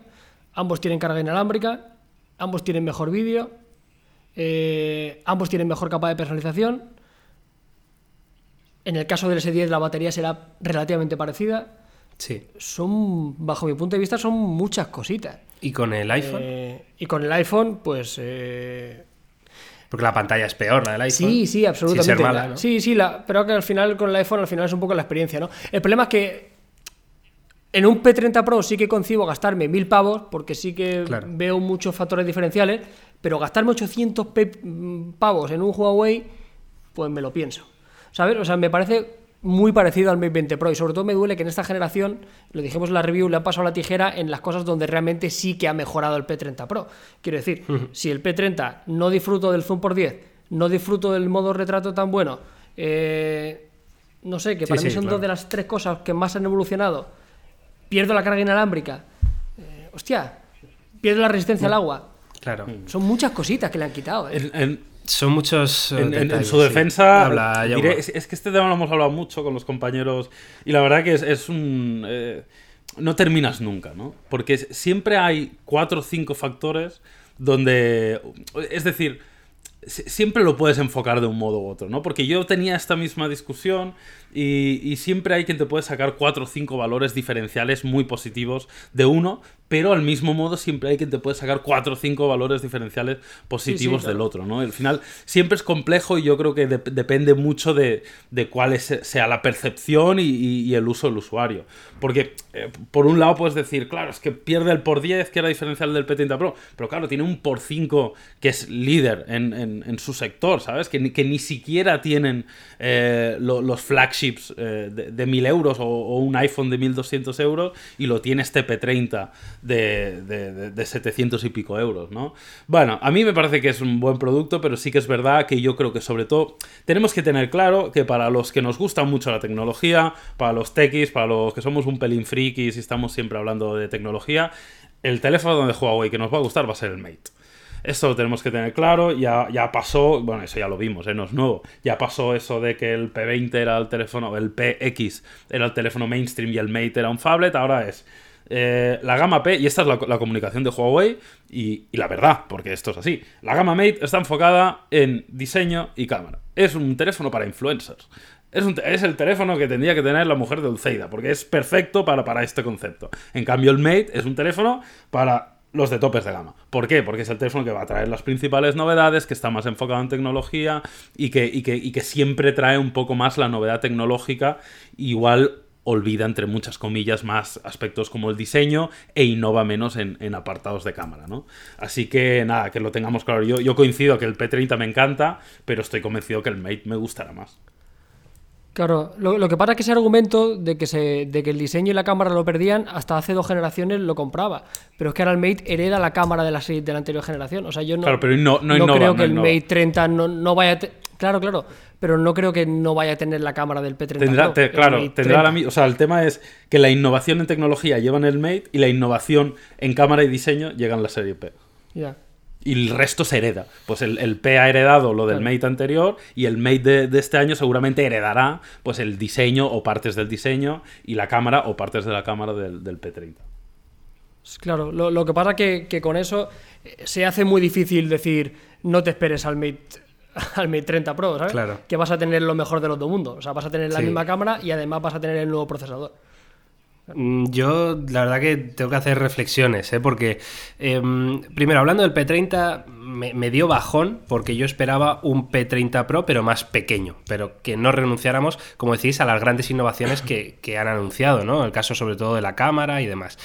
ambos tienen carga inalámbrica, ambos tienen mejor vídeo, ambos tienen mejor capa de personalización en el caso del S10 la batería será relativamente parecida. Sí. Son, bajo mi punto de vista, son muchas cositas. ¿Y con el iPhone? Eh, y con el iPhone, pues... Eh, Porque la pantalla es peor, la del iPhone. Sí, sí, absolutamente. Sí, sí, la, pero que al final con el iPhone al final es un poco la experiencia, ¿no? El problema es que en un P30 Pro sí que concibo gastarme mil pavos, porque sí que veo muchos factores diferenciales, pero gastarme 800 pavos en un Huawei, pues me lo pienso. ¿Sabes? O sea, me parece muy parecido al Mate 20 Pro y sobre todo me duele que en esta generación, lo dijimos en la review, le ha pasado la tijera en las cosas donde realmente sí que ha mejorado el P30 Pro. Quiero decir, si el P30 no disfruto del zoom por 10, no disfruto del modo retrato tan bueno, eh, no sé, que para mí son dos de las tres cosas que más han evolucionado, pierdo la carga inalámbrica, eh, hostia, pierdo la resistencia al agua. Claro. Son muchas cositas que le han quitado. ¿eh? Son muchos. Eh, en, su defensa, es, que este tema lo hemos hablado mucho con los compañeros y la verdad que es, un. Eh, no terminas nunca, ¿no? Porque siempre hay cuatro o cinco factores donde. Es decir, siempre lo puedes enfocar de un modo u otro, ¿no? Porque yo tenía esta misma discusión y, y, siempre hay quien te puede sacar cuatro o cinco valores diferenciales muy positivos de uno, pero al mismo modo siempre hay quien te puede sacar cuatro o cinco valores diferenciales positivos del otro, ¿no? Al final siempre es complejo y yo creo que depende mucho de, de, cuál sea la percepción y, el uso del usuario. Porque eh, por un lado puedes decir, claro, es que pierde el por 10, que era diferencial del P30 Pro, pero claro, tiene un por 5 que es líder en, en, su sector, ¿sabes? Que, que, ni siquiera tienen eh, los flagships eh, de, de 1000 euros o, un iPhone de 1200 euros y lo tiene este P30 de, de, 700 y pico euros, ¿no? Bueno, a mí me parece que es un buen producto, pero sí que es verdad que yo creo que sobre todo tenemos que tener claro que para los que nos gusta mucho la tecnología, para los techies, para los que somos un pelín frikis y estamos siempre hablando de tecnología, el teléfono de Huawei que nos va a gustar va a ser el Mate. Esto lo tenemos que tener claro, ya, ya pasó, bueno, eso ya lo vimos, ¿eh? no es nuevo, ya pasó eso de que el P20 era el teléfono, el PX era el teléfono mainstream y el Mate era un phablet, ahora es eh, la gama P, y esta es la, comunicación de Huawei, y, la verdad, porque esto es así, la gama Mate está enfocada en diseño y cámara. Es un teléfono para influencers. Es, es el teléfono que tendría que tener la mujer de Dulceida, porque es perfecto para, para este concepto. En cambio, el Mate es un teléfono para los de topes de gama. ¿Por qué? Porque es el teléfono que va a traer las principales novedades, que está más enfocado en tecnología y que, y que, y que siempre trae un poco más la novedad tecnológica. Igual olvida, entre muchas comillas, más aspectos como el diseño e innova menos en, apartados de cámara, ¿no? Así que nada, que lo tengamos claro. Yo, yo coincido que el P30 me encanta, pero estoy convencido que el Mate me gustará más. Claro, lo, lo que pasa es que ese argumento de que, se, de que el diseño y la cámara lo perdían, hasta hace dos generaciones lo compraba. Pero es que ahora el Mate hereda la cámara de la, serie- de la anterior generación. O sea, yo no, Claro, pero no- no innova, creo que el innova. Mate 30 no, no vaya a... te- Claro, claro, pero no creo que no vaya a tener la cámara del P30 Tendrá, te- claro, tendrá 30. la O sea, el tema es que la innovación en tecnología lleva en el Mate y la innovación en cámara y diseño llega en la serie P. Ya. Y el resto se hereda. Pues el, el P ha heredado lo del Claro. Mate anterior y el Mate de, de este año seguramente heredará pues el diseño o partes del diseño y la cámara o partes de la cámara del, del P30. Claro, lo, lo que pasa que, que con eso eh, se hace muy difícil decir no te esperes al Mate, (laughs) al Mate 30 Pro, ¿sabes? Claro. Que vas a tener lo mejor de los dos mundos. O sea, vas a tener la Sí. misma cámara y además vas a tener el nuevo procesador. Mm, Yo, la verdad que tengo que hacer reflexiones, ¿eh? porque, em, primero, hablando del P30, me, dio bajón porque yo esperaba un P30 Pro, pero más pequeño, pero que no renunciáramos, como decís, a las grandes innovaciones que, que han anunciado, ¿no? El caso sobre todo de la cámara y demás.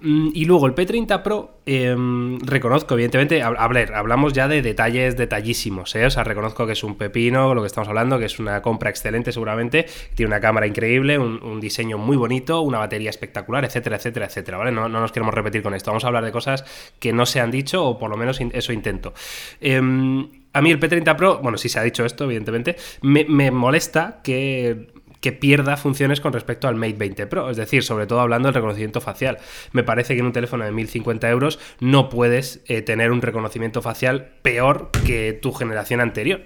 Mm, Y luego el P30 Pro, em, reconozco, evidentemente, a, a ver, hablamos ya de detalles detallísimos, ¿eh? O sea, reconozco que es un pepino, lo que estamos hablando, que es una compra excelente seguramente, tiene una cámara increíble, un, diseño muy bonito, una batería espectacular, etcétera, etcétera, etcétera, ¿vale? No, no nos queremos repetir con esto, vamos a hablar de cosas que no se han dicho, o por lo menos eso intento. Em, a mí el P30 Pro, bueno, sí se ha dicho esto, evidentemente, me, me molesta que que pierda funciones con respecto al Mate 20 Pro. Es decir, sobre todo hablando del reconocimiento facial. Me parece que en un teléfono de 1050 euros no puedes eh, tener un reconocimiento facial peor que tu generación anterior.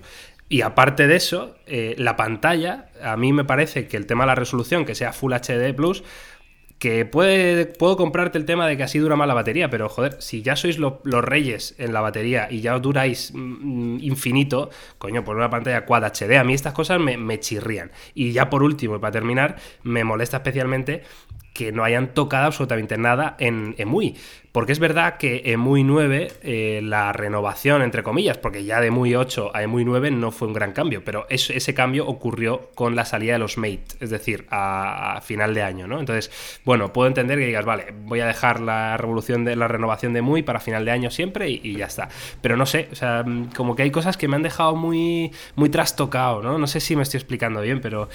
Y aparte de eso, eh, la pantalla, a mí me parece que el tema de la resolución, que sea Full HD Plus, que puede, puedo comprarte el tema de que así dura más la batería, pero joder, si ya sois lo- los reyes en la batería y ya os duráis mm, infinito, coño, por una pantalla Quad HD, a mí estas cosas me, me chirrían. Y ya por último, y para terminar, me molesta especialmente que no hayan tocado absolutamente nada en EMUI. Porque es verdad que EMUI 9, eh, la renovación, entre comillas, porque ya de EMUI 8 a EMUI 9 no fue un gran cambio, pero es- ese cambio ocurrió con la salida de los Mate, es decir, a, final de año, ¿no? Entonces, bueno, puedo entender que digas, vale, voy a dejar la revolución de la renovación de EMUI para final de año siempre y, y ya está. Pero no sé, o sea, como que hay cosas que me han dejado muy, muy trastocado, ¿no? No sé si me estoy explicando bien, pero...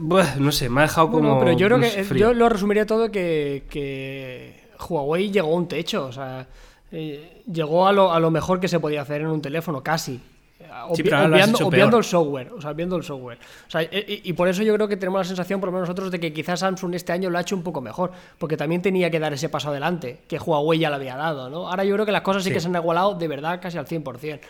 buah, no sé, me ha dejado como... Bueno, pero yo creo no que frío. yo lo resumiría todo que, que Huawei llegó a un techo, o sea, eh, llegó a lo, a lo mejor que se podía hacer en un teléfono, casi. Obvi- Sí, obviando, el software, o sea, obviando el software. O sea, y, y por eso yo creo que tenemos la sensación, por lo menos nosotros, de que quizás Samsung este año lo ha hecho un poco mejor, porque también tenía que dar ese paso adelante, que Huawei ya lo había dado, ¿no? Ahora yo creo que las cosas sí, Sí. que se han igualado de verdad casi al 100%.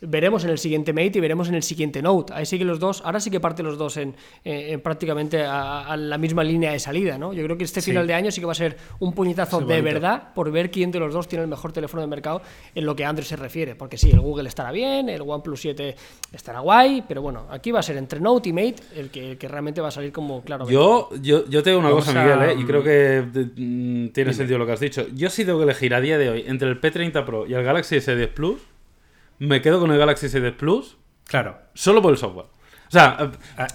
Veremos en el siguiente Mate y veremos en el siguiente Note. Ahí sí que los dos, ahora sí que parte los dos en, en- en prácticamente a, a la misma línea de salida, ¿no? Yo creo que este Sí. final de año sí que va a ser un puñetazo Sí, de bonito. verdad por ver quién de los dos tiene el mejor teléfono de mercado en lo que a Android se refiere. Porque sí, el Google estará bien, el OnePlus 7 estará guay, pero bueno, aquí va a ser entre Note y Mate el que, el que realmente va a salir como claro. Yo, yo, yo te digo una cosa, a- Miguel, ¿eh? y creo que mm, tiene sentido lo que has dicho. Yo sí tengo que elegir a día de hoy entre el P30 Pro y el Galaxy S10 Plus. Me quedo con el Galaxy S10 Plus Claro, solo por el software. O sea, eh, A,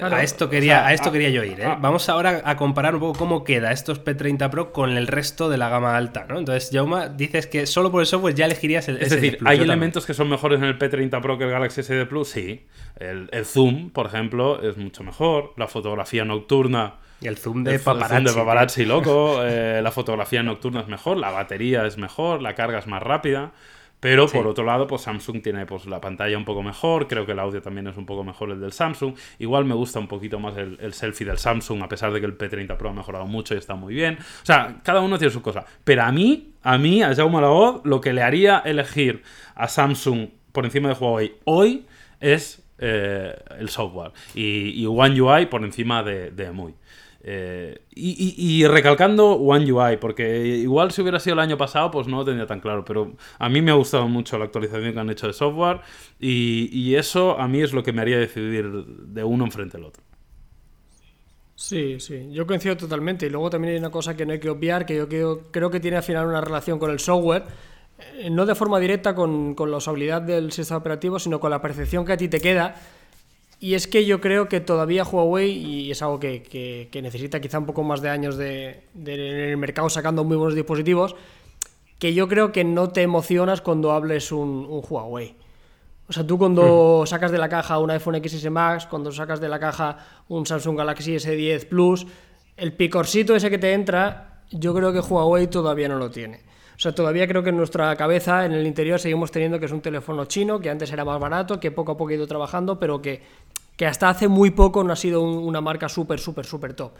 Claro, a esto quería, o sea, a esto a- quería yo ir. ¿eh? a- Vamos ahora a comparar un poco cómo queda estos P30 Pro con el resto de la gama alta, ¿no? Entonces, Jauma, dices que solo por el software ya elegirías el Es S10 decir, Plus, ¿hay también. elementos que son mejores en el P30 Pro que el Galaxy S10 Plus? Sí. El, el zoom, por ejemplo, es mucho mejor. La fotografía nocturna. Y el zoom el de el zoom de paparazzi loco. eh, la fotografía nocturna es mejor. La batería es mejor. La carga es más rápida. Pero por otro lado, pues Samsung tiene pues la pantalla un poco mejor, creo que el audio también es un poco mejor el del Samsung. Igual me gusta un poquito más el, el selfie del Samsung, a pesar de que el P30 Pro ha mejorado mucho y está muy bien. O sea, cada uno tiene su cosa. Pero a mí, a mí, a Jaume Lagoz, lo que le haría elegir a Samsung por encima de Huawei hoy es eh, el software. Y, y One UI por encima de, de EMUI. Eh, y, recalcando One UI, porque igual si hubiera sido el año pasado, pues no lo tendría tan claro, pero a mí me ha gustado mucho la actualización que han hecho de software y, eso a mí es lo que me haría decidir de uno enfrente del otro. Sí, sí, yo coincido totalmente. Y luego también hay una cosa que no hay que obviar, que yo creo, que tiene al final una relación con el software, eh, no de forma directa con, con la usabilidad del sistema operativo, sino con la percepción que a ti te queda y es que yo creo que todavía Huawei, y es algo que, necesita quizá un poco más de años de, en el mercado sacando muy buenos dispositivos, que yo creo que no te emocionas cuando hables un, Huawei. O sea, tú cuando hmm. sacas de la caja un iPhone XS Max, cuando sacas de la caja un Samsung Galaxy S10 Plus, el picorcito ese que te entra, yo creo que Huawei todavía no lo tiene. O sea, todavía creo que en nuestra cabeza, en el interior, seguimos teniendo que es un teléfono chino, que antes era más barato, que poco a poco ha ido trabajando, pero que, que hasta hace muy poco no ha sido una marca súper, súper, súper top.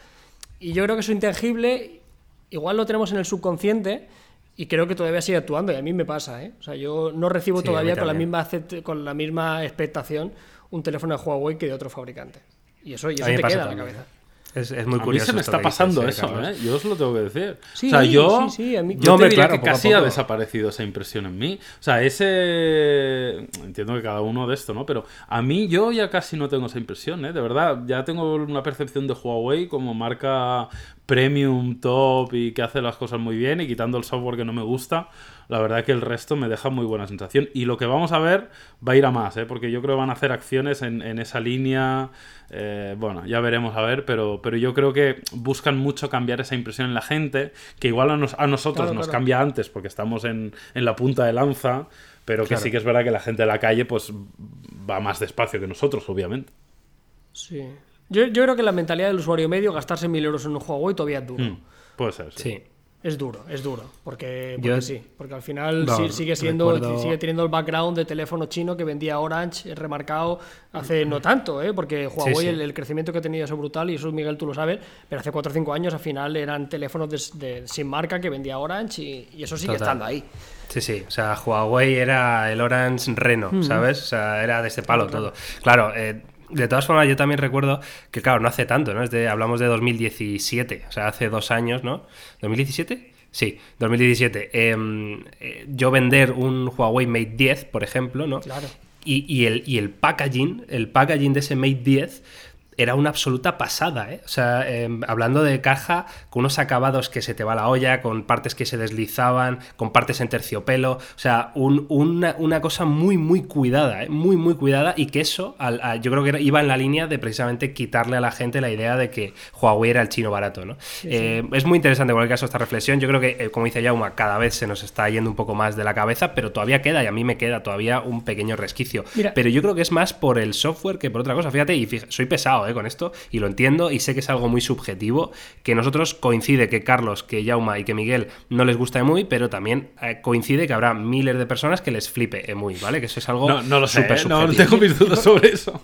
Y yo creo que eso intangible, igual lo tenemos en el subconsciente, y creo que todavía sigue actuando, y a mí me pasa, ¿eh? O sea, yo no recibo todavía con la, misma, con la misma expectación un teléfono de Huawei que de otro fabricante. Y eso, y eso te queda en la cabeza. Es, muy curioso. A mí se me está pasando eso, ¿eh? Yo os lo tengo que decir. o sea, yo, sí, a mí... yo diría que casi ha desaparecido esa impresión en mí. O sea, ese... Entiendo que cada uno de esto, ¿no? Pero a mí yo ya casi no tengo esa impresión, ¿eh? De verdad, ya tengo una percepción de Huawei como marca premium, top y que hace las cosas muy bien y quitando el software que no me gusta la verdad que el resto me deja muy buena sensación. Y lo que vamos a ver va a ir a más, ¿eh? porque yo creo que van a hacer acciones en, esa línea. Eh, bueno, ya veremos a ver, pero, pero yo creo que buscan mucho cambiar esa impresión en la gente, que igual a, nosotros nos cambia antes porque estamos en, la punta de lanza, pero que sí que es verdad que la gente de la calle pues va más despacio que nosotros, obviamente. Sí. Yo, creo que la mentalidad del usuario medio, gastarse mil euros en un juego hoy todavía es duro. Mm, puede ser, sí. Es duro, es duro, porque, sí, porque al final sigue siendo, sigue teniendo el background de teléfono chino que vendía Orange, remarcado hace no tanto, ¿eh? porque Huawei El, crecimiento que ha tenido es brutal y eso Miguel tú lo sabes, pero hace 4 o 5 años al final eran teléfonos de, sin marca que vendía Orange y, eso sigue estando ahí. Sí, sí, o sea, Huawei era el Orange Reno, ¿sabes? O sea, era de este palo todo. Claro, eh, de todas formas, yo también recuerdo que, claro, no hace tanto, ¿no? hablamos de 2017, o sea, hace dos años, ¿no? ¿2017? Sí, 2017. Em, eh, yo vender un Huawei Mate 10, por ejemplo, ¿no? Claro. Y, y, el, y el packaging, el packaging de ese Mate 10 era una absoluta pasada, ¿eh? O sea, em, hablando de caja, con unos acabados que se te va la olla, con partes que se deslizaban, con partes en terciopelo, o sea, una, cosa muy, muy cuidada, ¿eh? Muy, muy cuidada y que eso, yo creo que iba en la línea de precisamente quitarle a la gente la idea de que Huawei era el chino barato, ¿no? Eh, es muy interesante en cualquier caso esta reflexión, yo creo que, eh, como dice Jauma, cada vez se nos está yendo un poco más de la cabeza, pero todavía queda, y a mí me queda todavía un pequeño resquicio. Pero yo creo que es más por el software que por otra cosa, fíjate, y soy pesado, ¿eh? con esto y lo entiendo y sé que es algo muy subjetivo, que nosotros coincide que Carlos, que Jauma y que Miguel no les gusta muy pero también eh, coincide que habrá miles de personas que les flipe muy ¿vale? Que eso es algo no, lo sé, ¿eh? no, tengo mis dudas sobre eso.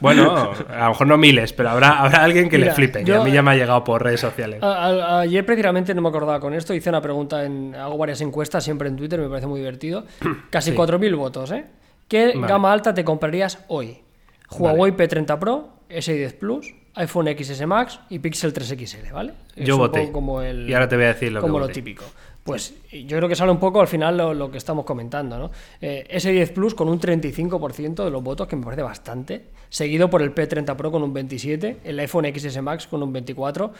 Bueno, a lo mejor no miles, pero habrá, habrá alguien que le flipe. a mí ya me ha llegado por redes sociales. ayer precisamente no me acordaba con esto. Hice una pregunta, en, hago varias encuestas siempre en Twitter, me parece muy divertido. (clears throat) Casi 4.000 votos, ¿eh? ¿Qué gama alta te comprarías hoy? Huawei P30 Pro, S10 Plus, iPhone XS Max y Pixel 3XL, ¿vale? Yo voté. Como el, y ahora te voy a decir lo como lo típico. Pues yo creo que sale un poco al final lo, que estamos comentando, ¿no? Eh, S10 Plus con un 35% de los votos, que me parece bastante, seguido por el P30 Pro con un 27%, el iPhone XS Max con un 24%,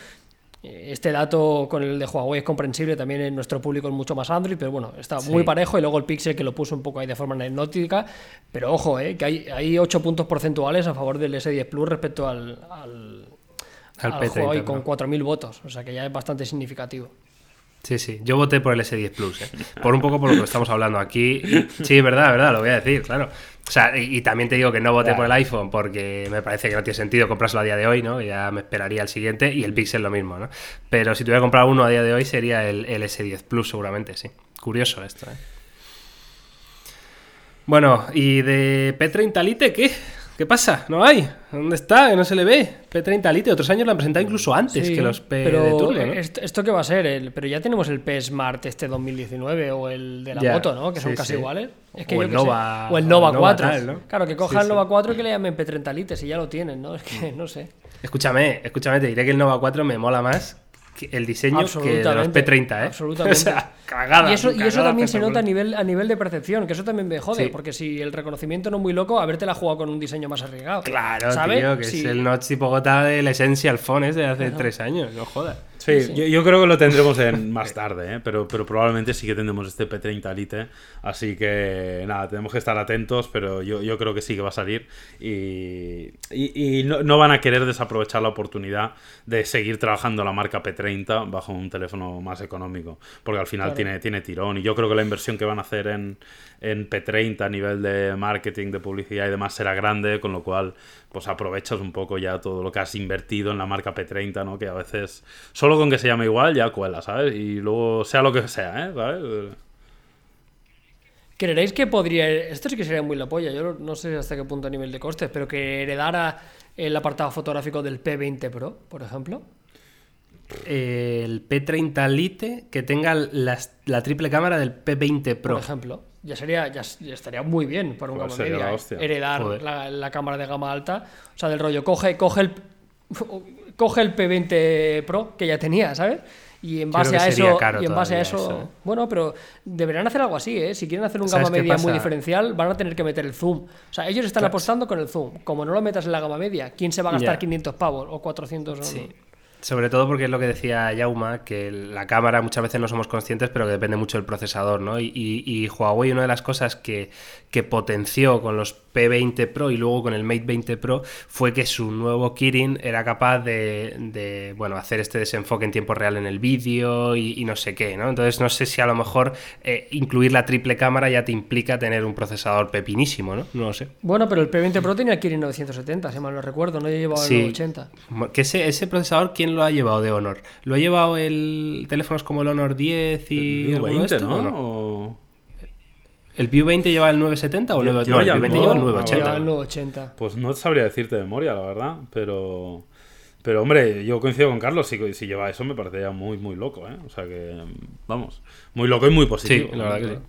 este dato con el de Huawei es comprensible, también en nuestro público es mucho más Android, pero bueno, está muy parejo y luego el Pixel que lo puso un poco ahí de forma anecdótica, pero ojo, eh, que hay, hay 8 puntos porcentuales a favor del S10 Plus respecto al, al, Huawei con 4.000 votos, o sea que ya es bastante significativo. Sí, sí, yo voté por el S10 Plus, eh. por un poco por lo que estamos hablando aquí. Sí, verdad, verdad, lo voy a decir, claro. O sea, y, también te digo que no voté por el iPhone porque me parece que no tiene sentido comprárselo a día de hoy, ¿no? Ya me esperaría el siguiente y el Pixel lo mismo, ¿no? Pero si tuviera que comprar uno a día de hoy sería el, S10 Plus seguramente, sí. Curioso esto, ¿eh? Bueno, ¿y de P30 Lite qué? ¿Qué pasa? ¿No hay? ¿Dónde está? Que no se le ve. P30 Lite. Otros años lo han presentado incluso antes Sí, que los P pero de turbo, ¿no? esto, ¿esto qué va a ser? El, pero ya tenemos el P Smart este 2019 o el de la Ya, moto, ¿no? Que son sí, casi sí. iguales. Es O el. Nova- O el Nova o el Nova 4. tal, ¿no? Claro, que cojan el Nova sí. 4 y que le llamen P30 Lite y ya lo tienen, ¿no? Es que no sé. Escúchame, escúchame, te diré que el Nova 4 me mola más que el diseño que de los Absolutamente, P30, ¿eh? (laughs) absolutamente. O sea, cagada. y eso, y eso también se nota a nivel, a nivel de percepción, que eso también me jode, Sí. porque si el reconocimiento no es muy loco, habértela jugado con un diseño más arriesgado. Claro, ¿sabes? tío, que Sí. es el notch tipo gota del Essential Phone es de hace tres años, no jodas. Sí, Yo, yo creo que lo tendremos en (laughs) más tarde, ¿eh? pero, pero probablemente sí que tendremos este P30 Lite. Así que nada, tenemos que estar atentos, pero yo, yo creo que sí que va a salir. Y, y- y no, no van a querer desaprovechar la oportunidad de seguir trabajando la marca P30 bajo un teléfono más económico, porque al final Claro. tiene, tiene tirón. Y yo creo que la inversión que van a hacer en, en P30 a nivel de marketing, de publicidad y demás será grande, con lo cual pues aprovechas un poco ya todo lo que has invertido en la marca P30, ¿no? Que a veces solo con que se llame igual ya cuela, ¿sabes? Y luego sea lo que sea, ¿eh? ¿Sabes? ¿Creéis que podría.? Esto sí que sería muy la polla. Yo no sé hasta qué punto a nivel de costes, pero que heredara el apartado fotográfico del P20 Pro, por ejemplo. El P30 Lite que tenga las- la triple cámara del P20 Pro. Por ejemplo. Ya sería, ya, ya estaría muy bien para un Pues gama media. la ¿eh? Heredar la, la cámara de gama alta. O sea, del rollo, coge, coge el. (laughs) Coge el P20 Pro que ya tenía, ¿sabes? Y en base a eso. y en base a eso. eso. Bueno, pero deberían hacer algo así, ¿eh? Si quieren hacer un ¿Sabes gama media muy diferencial, van a tener que meter el zoom. O sea, ellos están Claro. apostando con el zoom. Como no lo metas en la gama media, ¿quién se va a gastar Ya. 500 pavos o 400? o- Sí. Sobre todo porque es lo que decía Yauma, que la cámara muchas veces no somos conscientes, pero que depende mucho del procesador, ¿no? Y, y- y Huawei, una de las cosas que, que potenció con los P20 Pro y luego con el Mate 20 Pro fue que su nuevo Kirin era capaz de, de, bueno, hacer este desenfoque en tiempo real en el vídeo y, y no sé qué, ¿no? Entonces no sé si a lo mejor eh, incluir la triple cámara ya te implica tener un procesador pepinísimo, ¿no? No lo sé. Bueno, pero el P20 Pro tenía Kirin 970, si mal no recuerdo, no llevaba el Sí. 980. Que ese, ese procesador, ¿quién lo ha llevado de Honor? ¿Lo ha llevado el teléfonos como el Honor 10 y El alguno de 20, estos, ¿no? o no? ¿El View 20 lleva el 970 o el Lleva- 9... lleva No, el View el 20 lleva el nuevo. 980. Llevaba el 980. Pues no sabría decirte de memoria, la verdad, pero... Pero hombre, yo coincido con Carlos, si, si lleva eso me parecería muy, muy loco, ¿eh? O sea que, vamos, muy loco y muy positivo. Sí, la verdad que sí.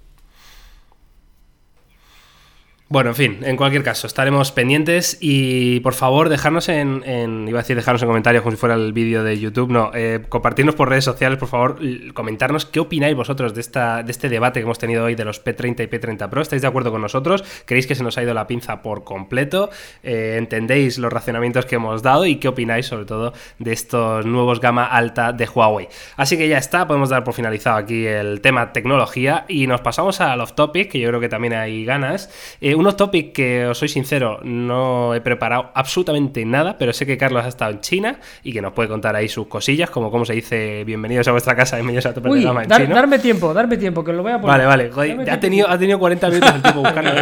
Bueno, en fin, en cualquier caso, estaremos pendientes y por favor dejarnos en, iba a decir dejarnos en comentarios como si fuera el vídeo de YouTube, no, eh, compartirnos por redes sociales, por favor, comentarnos qué opináis vosotros de, esta, de este debate que hemos tenido hoy de los P30 y P30 Pro, ¿estáis de acuerdo con nosotros? ¿Creéis que se nos ha ido la pinza por completo? Eh, ¿Entendéis los racionamientos que hemos dado y qué opináis sobre todo de estos nuevos gama alta de Huawei? Así que ya está, podemos dar por finalizado aquí el tema tecnología y nos pasamos al off topic, que yo creo que también hay ganas. Eh, un off topic que, os soy sincero, no he preparado absolutamente nada, pero sé que Carlos ha estado en China y que nos puede contar ahí sus cosillas, como cómo se dice bienvenidos a vuestra casa, bienvenidos a tope de Uy, en dar- chino. darme tiempo, darme tiempo, que lo voy a poner. Vale, vale, joder, ha tenido, ha tenido 40 minutos el tiempo (laughs) buscando. No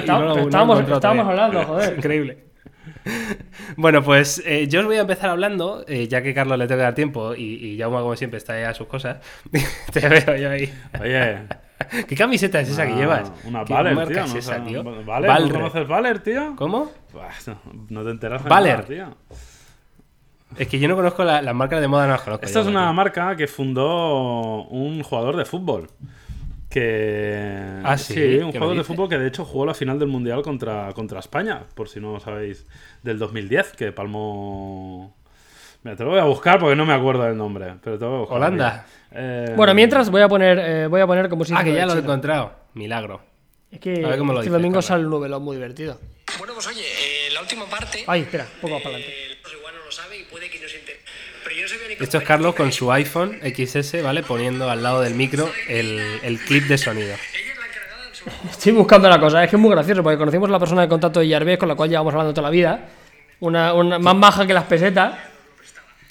estábamos- hablando, (laughs) joder. Increíble. Bueno, pues eh, yo os voy a empezar hablando, eh, ya que Carlos le tengo que dar tiempo y, y Jaume, como siempre, está ahí a sus cosas. (laughs) Te veo yo ahí. Oye, (laughs) ¿Qué camiseta es esa que una- llevas? Una ¿Qué Valer, marca tío. es ¿no? esa, tío? ¿Valer? Valre. ¿No conoces Valer, tío? ¿Cómo? No, no te enteras de Valer. nada, tío. Es que yo no conozco la- las marcas de moda, no las conozco. Esta es una tío. marca que fundó un jugador de fútbol. Que. Ah, sí, un ¿qué me jugador de fútbol que de hecho jugó la final del mundial contra, contra España, por si no lo sabéis, del 2010, que palmó. Mira, te lo voy a buscar porque no me acuerdo del nombre. Pero te lo voy a buscar. Holanda. Eh, Bueno, mientras voy a poner, eh, voy a poner como si Ah, que ya lo he encontrado. Milagro. Es que A ver cómo lo este dices, domingo sale un novelón muy divertido. Bueno, pues oye, eh, la última parte. Ay, espera, un poco más para adelante. eh, pues igual no lo sabe y puede que no se entere. Pero yo no sabía ni cómo Esto es Carlos con su iPhone XS, ¿vale? Poniendo al lado del micro el, el clip de sonido. Ella es la encargada de su. (laughs) Estoy buscando la cosa, es que es muy gracioso porque conocimos a la persona de contacto de Yarvés con la cual llevamos hablando toda la vida. Una, una más maja que las pesetas.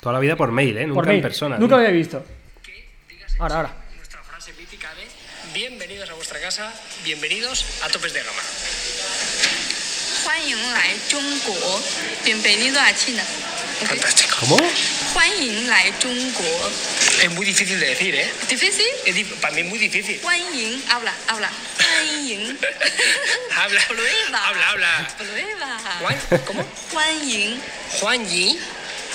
Toda la vida por mail, ¿eh? Nunca por mail. en persona. Nunca ¿no? lo había visto. Ahora, ahora. Nuestra frase mítica de bienvenidos a vuestra casa, bienvenidos a Topes de Gama. bienvenido a China. Fantástico. ¿Cómo? Es muy difícil de decir, ¿eh? ¿Difícil? Es dif para mí es muy difícil. (laughs) habla, habla. habla. Habla, habla. Prueba. ¿Cómo? Juan Yin. Juan Yin.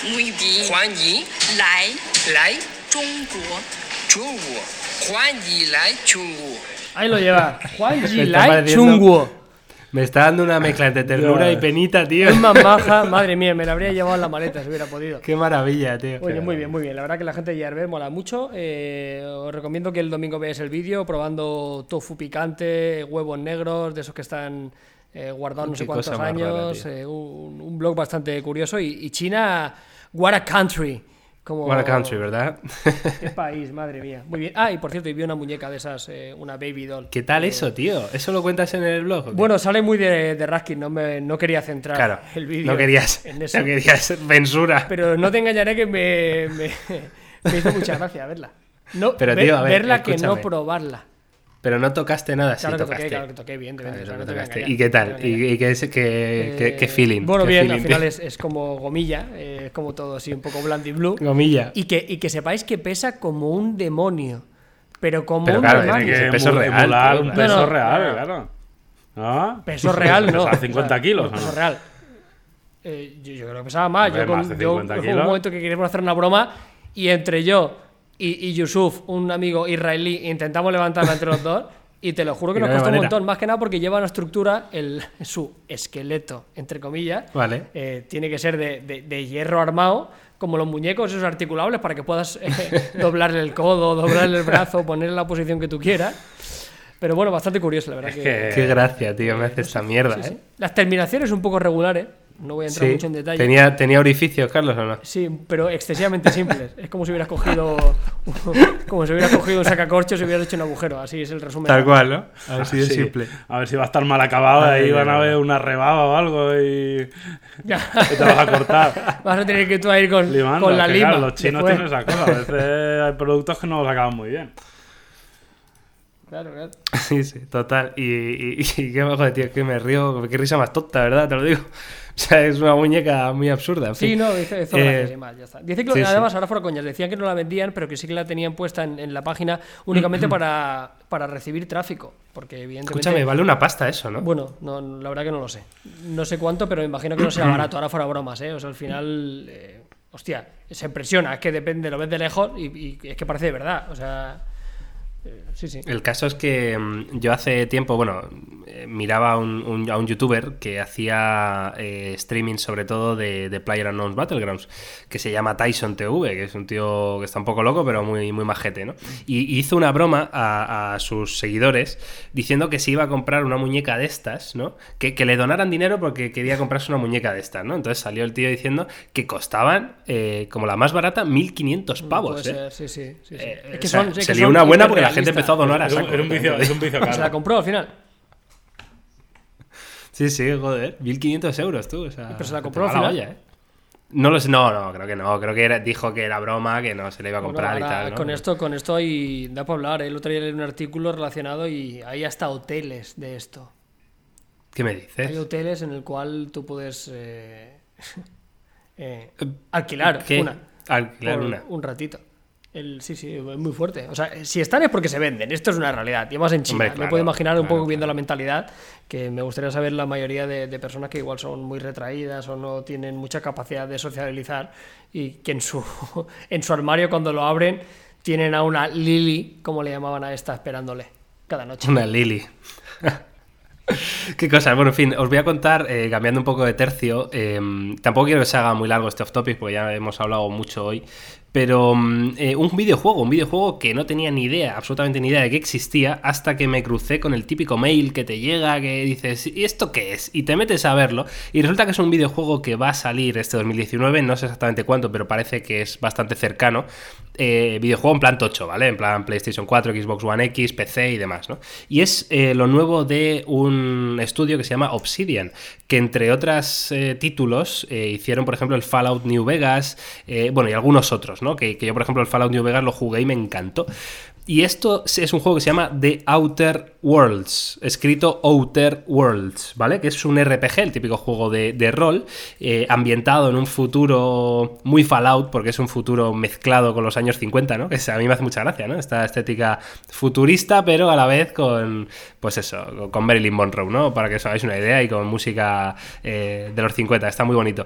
Muy bien. Juan Yi. Lai. Lai. Chunguo. Chunguo. Juan Yi Lai Chunguo. Ahí lo lleva. Juan (laughs) Yi Lai Chunguo. Me está dando una mezcla entre ternura Dios. y penita, tío. Es más maja, (laughs) madre mía, me la habría llevado en la maleta si hubiera podido. Qué maravilla, tío. Oye, muy bien, muy bien. La verdad que la gente de Yerbe mola mucho. Eh, os recomiendo que el domingo veáis el vídeo probando tofu picante, huevos negros, de esos que están eh, guardados no sé Qué cuántos rara, años. eh, un, un blog bastante curioso. Y, y China, what a country. Como, What a country, ¿verdad? (laughs) Qué país, madre mía. Muy bien. Ah, y por cierto, y vi una muñeca de esas, eh, una baby doll. ¿Qué tal eso, tío? ¿Eso lo cuentas en el blog? Bueno, sale muy de, de Raskin, no, me, no quería centrar claro. el vídeo no querías, en eso. no querías censura. Pero no te engañaré que me, me, (laughs) me hizo mucha gracia verla. No, Pero, ver- tío, a ver, verla que no probarla. Pero no tocaste nada, sí Claro que tocaste. toqué, claro que toqué, evidentemente. Claro, o sea, que no tocaste. engañar, ¿Y qué tal? ¿Y, y qué, es- qué, qué- qué Eh, feeling? Bueno, ¿Qué bien, feeling al final es, es como gomilla, eh, es como todo así, un poco bland y blue. Gomilla. Y que, y que sepáis que pesa como un demonio. Pero como Pero un claro, demonio. que peso real, emular un claro. peso real, claro. ¿No? Peso real, (laughs) no. 50 O sea, kilos, ¿o Peso no? real. Eh, yo, yo creo que pesaba más. Hombre, yo con, más yo- 50 hubo un kilos. momento que queríamos hacer una broma y entre yo y, y Yusuf, un amigo israelí, intentamos levantarla entre los dos. Y te lo juro que nos costó un manera. montón, más que nada porque lleva una estructura, el, su esqueleto, entre comillas, Vale. eh, tiene que ser de, de- de hierro armado, como los muñecos esos articulables, para que puedas eh, (laughs) doblarle el codo, doblarle el brazo, ponerle la posición que tú quieras. Pero bueno, bastante curioso, la verdad. Es que, que- Qué gracia, tío, me hace esta mierda, sí, sí. ¿eh? Las terminaciones un poco regulares, no voy a entrar Sí. mucho en detalle. ¿Tenía, ¿Tenía orificios, Carlos, o no? Sí, pero excesivamente simples. Es como si hubieras cogido como si hubieras cogido un sacacorchos y hubieras hecho un agujero. Así es el resumen. Tal cual, ¿no? Así de Sí. simple. A ver si va a estar mal acabado Ay, ahí van a ver una rebaba o algo y Ya. y te vas a cortar. (laughs) Vas a tener que tú a ir con, Limando, con la lima. claro, los chinos después. tienen esa cosa. A veces hay productos que no los acaban muy bien. Claro, claro. (laughs) Sí, sí, total. Y, y, y (laughs) qué bajo, tío, que me río, qué risa más tonta, ¿verdad? Te lo digo. (laughs) O sea, es una muñeca muy absurda. en Sí, fin. no, hizo, hizo Eh, más, ya está. Dice que sí, sí. además, ahora fuera coñas, decían que no la vendían, pero que sí que la tenían puesta en, en la página únicamente (clears throat) para, para recibir tráfico. Porque evidentemente. Escúchame, vale una pasta eso, ¿no? Bueno, no, la verdad que no lo sé. No sé cuánto, pero me imagino que no sea (clears throat) barato. Ahora fuera bromas, ¿eh? O sea, al final. eh, hostia, se impresiona. Es que depende, lo ves de lejos y, y es que parece de verdad. O sea. Eh, sí, sí. El caso es que mm, yo hace tiempo, bueno, miraba a un, un- a un youtuber que hacía eh, streaming sobre todo de, de PlayerUnknown's Battlegrounds, que se llama Tyson TV, que es un tío que está un poco loco, pero muy, muy majete, ¿no? Y y hizo una broma a, a sus seguidores diciendo que se iba a comprar una muñeca de estas, ¿no? Que, que le donaran dinero porque quería comprarse una muñeca de estas, ¿no? Entonces salió el tío diciendo que costaban, eh, como la más barata, 1.500 pavos, ¿eh? sí, sí. sí, sí. Eh, Es que o sea, son- es que se lió son una buena porque la gente empezó a donar a saco. era un vicio, es un vicio (laughs) ¿Se la compró al final? Sí, sí, joder. 1.500 euros, tú. O sea, Pero se la compró al final. ¿eh? No lo sé, no, no, creo que no. Creo que era- dijo que era broma, que no se le iba a Bueno, comprar y tal. ¿no? con esto, con esto hay, da para hablar. ¿eh? El otro día leí un artículo relacionado y hay hasta hoteles de esto. ¿Qué me Hay dices? hoteles en el cual tú puedes eh, (laughs) eh, alquilar ¿Qué? una. Alquilar una. Un ratito. El, sí, sí, es muy fuerte. O sea, si están es porque se venden. Esto es una realidad. Y más en China. Hombre, me claro, puedo imaginar un claro, poco viendo claro. la mentalidad que me gustaría saber la mayoría de, de personas que igual son muy retraídas o no tienen mucha capacidad de socializar y que en su, (laughs) en su armario cuando lo abren tienen a una Lily, como le llamaban a esta, esperándole cada noche. Una Lily. (laughs) Qué cosas. Bueno, en fin, os voy a contar, eh, cambiando un poco de tercio. eh, tampoco quiero que se haga muy largo este off topic, porque ya hemos hablado mucho hoy. Pero mm, eh, un videojuego, un videojuego que no tenía ni idea, absolutamente ni idea de que existía, hasta que me crucé con el típico mail que te llega, que dices, ¿y esto qué es? Y te metes a verlo, y resulta que es un videojuego que va a salir este 2019, no sé exactamente cuánto, pero parece que es bastante cercano. Eh, videojuego en plan tocho, ¿vale? En plan PlayStation 4, Xbox One X, PC y demás, ¿no? Y es eh, lo nuevo de un estudio que se llama Obsidian, que entre otros títulos hicieron, por ejemplo, el Fallout New Vegas, bueno, y algunos otros, Que, yo, por ejemplo, el Fallout New Vegas lo jugué y me encantó. Y esto es un juego que se llama The Outer Worlds, escrito Outer Worlds, ¿vale? Que es un RPG, el típico juego de, de rol, eh, ambientado en un futuro muy Fallout, porque es un futuro mezclado con los años 50, ¿no? Que a mí me hace mucha gracia, ¿no? Esta estética futurista, pero a la vez con, pues eso, con Marilyn Monroe, ¿no? Para que os hagáis una idea y con música eh, de los 50, está muy bonito.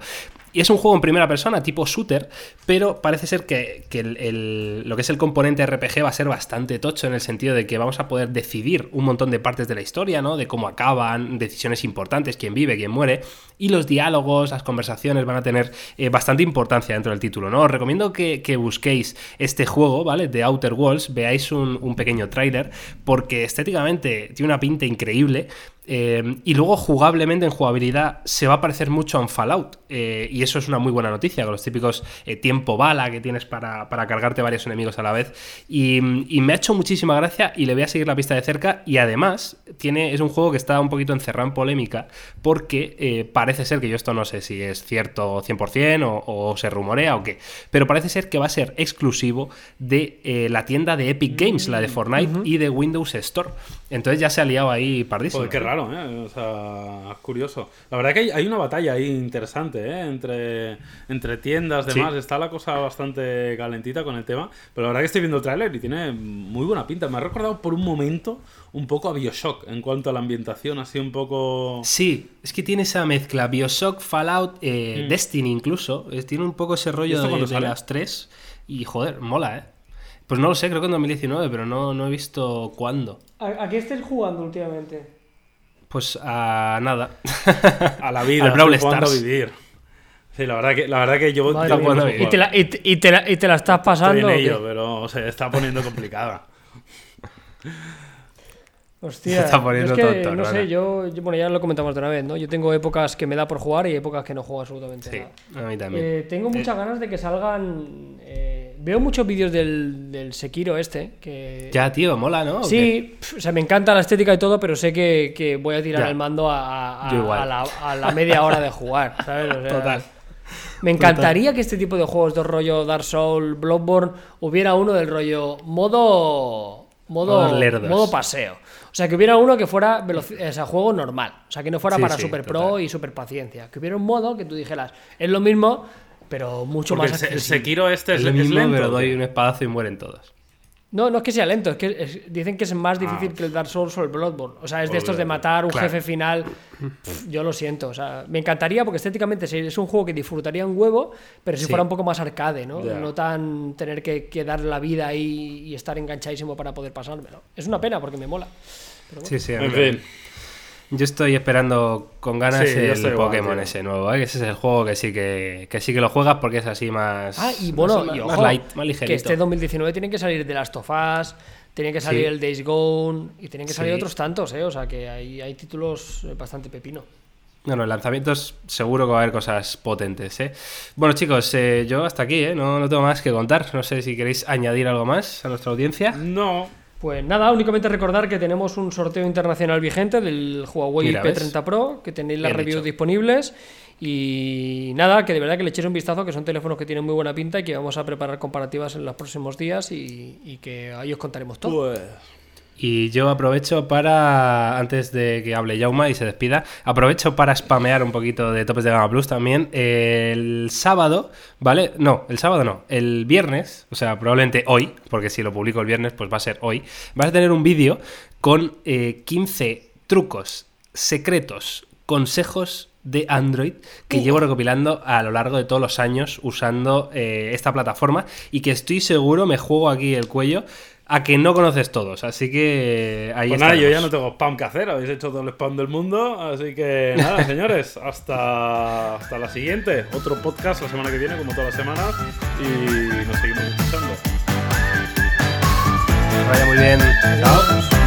Y es un juego en primera persona, tipo shooter, pero parece ser que, que el- lo que es el componente RPG va a ser bastante tocho en el sentido de que vamos a poder decidir un montón de partes de la historia, ¿no? De cómo acaban, decisiones importantes, quién vive, quién muere, y los diálogos, las conversaciones van a tener eh, bastante importancia dentro del título, ¿no? Os recomiendo que, busquéis este juego, ¿vale? De Outer Worlds, veáis un, un pequeño tráiler, porque estéticamente tiene una pinta increíble. Eh, y luego jugablemente en jugabilidad se va a parecer mucho a un Fallout. eh, y eso es una muy buena noticia, con los típicos eh, tiempo bala que tienes para, para cargarte varios enemigos a la vez. Y, y me ha hecho muchísima gracia y le voy a seguir la pista de cerca. Y además tiene, es un juego que está un poquito encerrado en polémica porque eh, parece ser que yo esto no sé si es cierto 100% o, o se rumorea o qué. Pero parece ser que va a ser exclusivo de eh, la tienda de Epic Games, la de Fortnite y de Windows Store. Entonces ya se ha liado ahí pardísimo. Joder, qué raro, ¿eh? O sea, es curioso. La verdad que hay, hay una batalla ahí interesante, ¿eh? Entre, entre tiendas, Sí. demás. Está la cosa bastante calentita con el tema. Pero la verdad que estoy viendo el tráiler y tiene muy buena pinta. Me ha recordado por un momento un poco a Bioshock en cuanto a la ambientación, así un poco... Sí, es que tiene esa mezcla. Bioshock, Fallout, eh, Destiny incluso. Es- tiene un poco ese Mm. ¿Y rollo de, de las tres. Y joder, mola, ¿eh? Pues no lo sé, creo que en 2019, pero no, no he visto cuándo. ¿A, a qué estés jugando últimamente? Pues a nada. A la vida, (laughs) Al Brawl Stars. a vivir. Sí, la verdad que, la verdad que yo... Madre yo bueno, ¿Y, te la, y, te- y te la, y te la estás pasando? en ello, pero se está poniendo complicada. (laughs) Hostia, Se está poniendo es que, tonto, no sé, yo, yo- bueno, ya lo comentamos de una vez, ¿no? Yo tengo épocas que me da por jugar y épocas que no juego absolutamente Sí, nada. a mí también. Eh, tengo muchas ganas de que salgan. eh, veo muchos vídeos del, del Sekiro este. Que, Ya, tío, mola, ¿no? Sí, o sea, me encanta la estética y todo, pero sé que, que voy a tirar Ya. el mando a, a- la, a la media hora de jugar, ¿sabes? O sea, Total. Me encantaría que este tipo de juegos de rollo Dark Souls, Bloodborne, hubiera uno del rollo modo. Modo, modo paseo. O sea, que hubiera uno que fuera veloci- o sea, juego normal. O sea, que no fuera Sí, para sí, super pro y super paciencia. Que hubiera un modo que tú dijeras, es lo mismo, pero mucho Porque más el, el. Sekiro este es, Es mismo, lento. pero ¿o doy un espadazo y mueren todos. No, no es que sea lento, es que es- dicen que es más difícil que el Dark Souls o el Bloodborne. O sea, es de estos de matar un Claro. jefe final. Pff, yo lo siento. O sea, me encantaría porque estéticamente es un juego que disfrutaría un huevo, pero si Sí. fuera un poco más arcade, ¿no? No tan tener que, que dar la vida ahí y estar enganchadísimo para poder pasármelo. Es una pena porque me mola. Sí, sí, En fin. Yo estoy esperando con ganas Sí, el igual, Pokémon ese nuevo, ¿eh? que ese es el juego que sí que, que sí que lo juegas porque es así más. Ah, y no bueno, más, y más light, más ligerito. que este 2019 tienen que salir The Last of Us, tienen que salir Sí. el Days Gone y tienen que salir Sí. otros tantos, ¿eh? O sea, que hay, hay títulos eh, bastante pepino. Bueno, lanzamientos seguro que va a haber cosas potentes, ¿eh? Bueno, chicos, eh, yo hasta aquí, ¿eh? No, no tengo más que contar. No sé si queréis añadir algo más a nuestra audiencia. No. Pues nada, únicamente recordar que tenemos un sorteo internacional vigente del Huawei Mira, ¿ves? P30 Pro, que tenéis las Bien reviews disponibles. Y nada, que de verdad que le echéis un vistazo, que son teléfonos que tienen muy buena pinta y que vamos a preparar comparativas en los próximos días y, y que ahí os contaremos todo. Pues. Y yo aprovecho para, antes de que hable Yauma y se despida, aprovecho para spamear un poquito de Topes de Gama Plus también. El sábado, ¿vale? No, el sábado no, el viernes, o sea, probablemente hoy, porque si lo publico el viernes, pues va a ser hoy, vas a tener un vídeo con eh, 15 trucos secretos, consejos de Android que llevo recopilando a lo largo de todos los años usando eh, esta plataforma y que estoy seguro me juego aquí el cuello a que no conoces todos. Así que ahí Pues nada, yo ya no tengo spam que hacer, habéis hecho todo el spam del mundo, así que nada, (laughs) señores, hasta, hasta la siguiente. Otro podcast la semana que viene, como todas las semanas, y nos seguimos escuchando. Que vaya muy bien. Chao.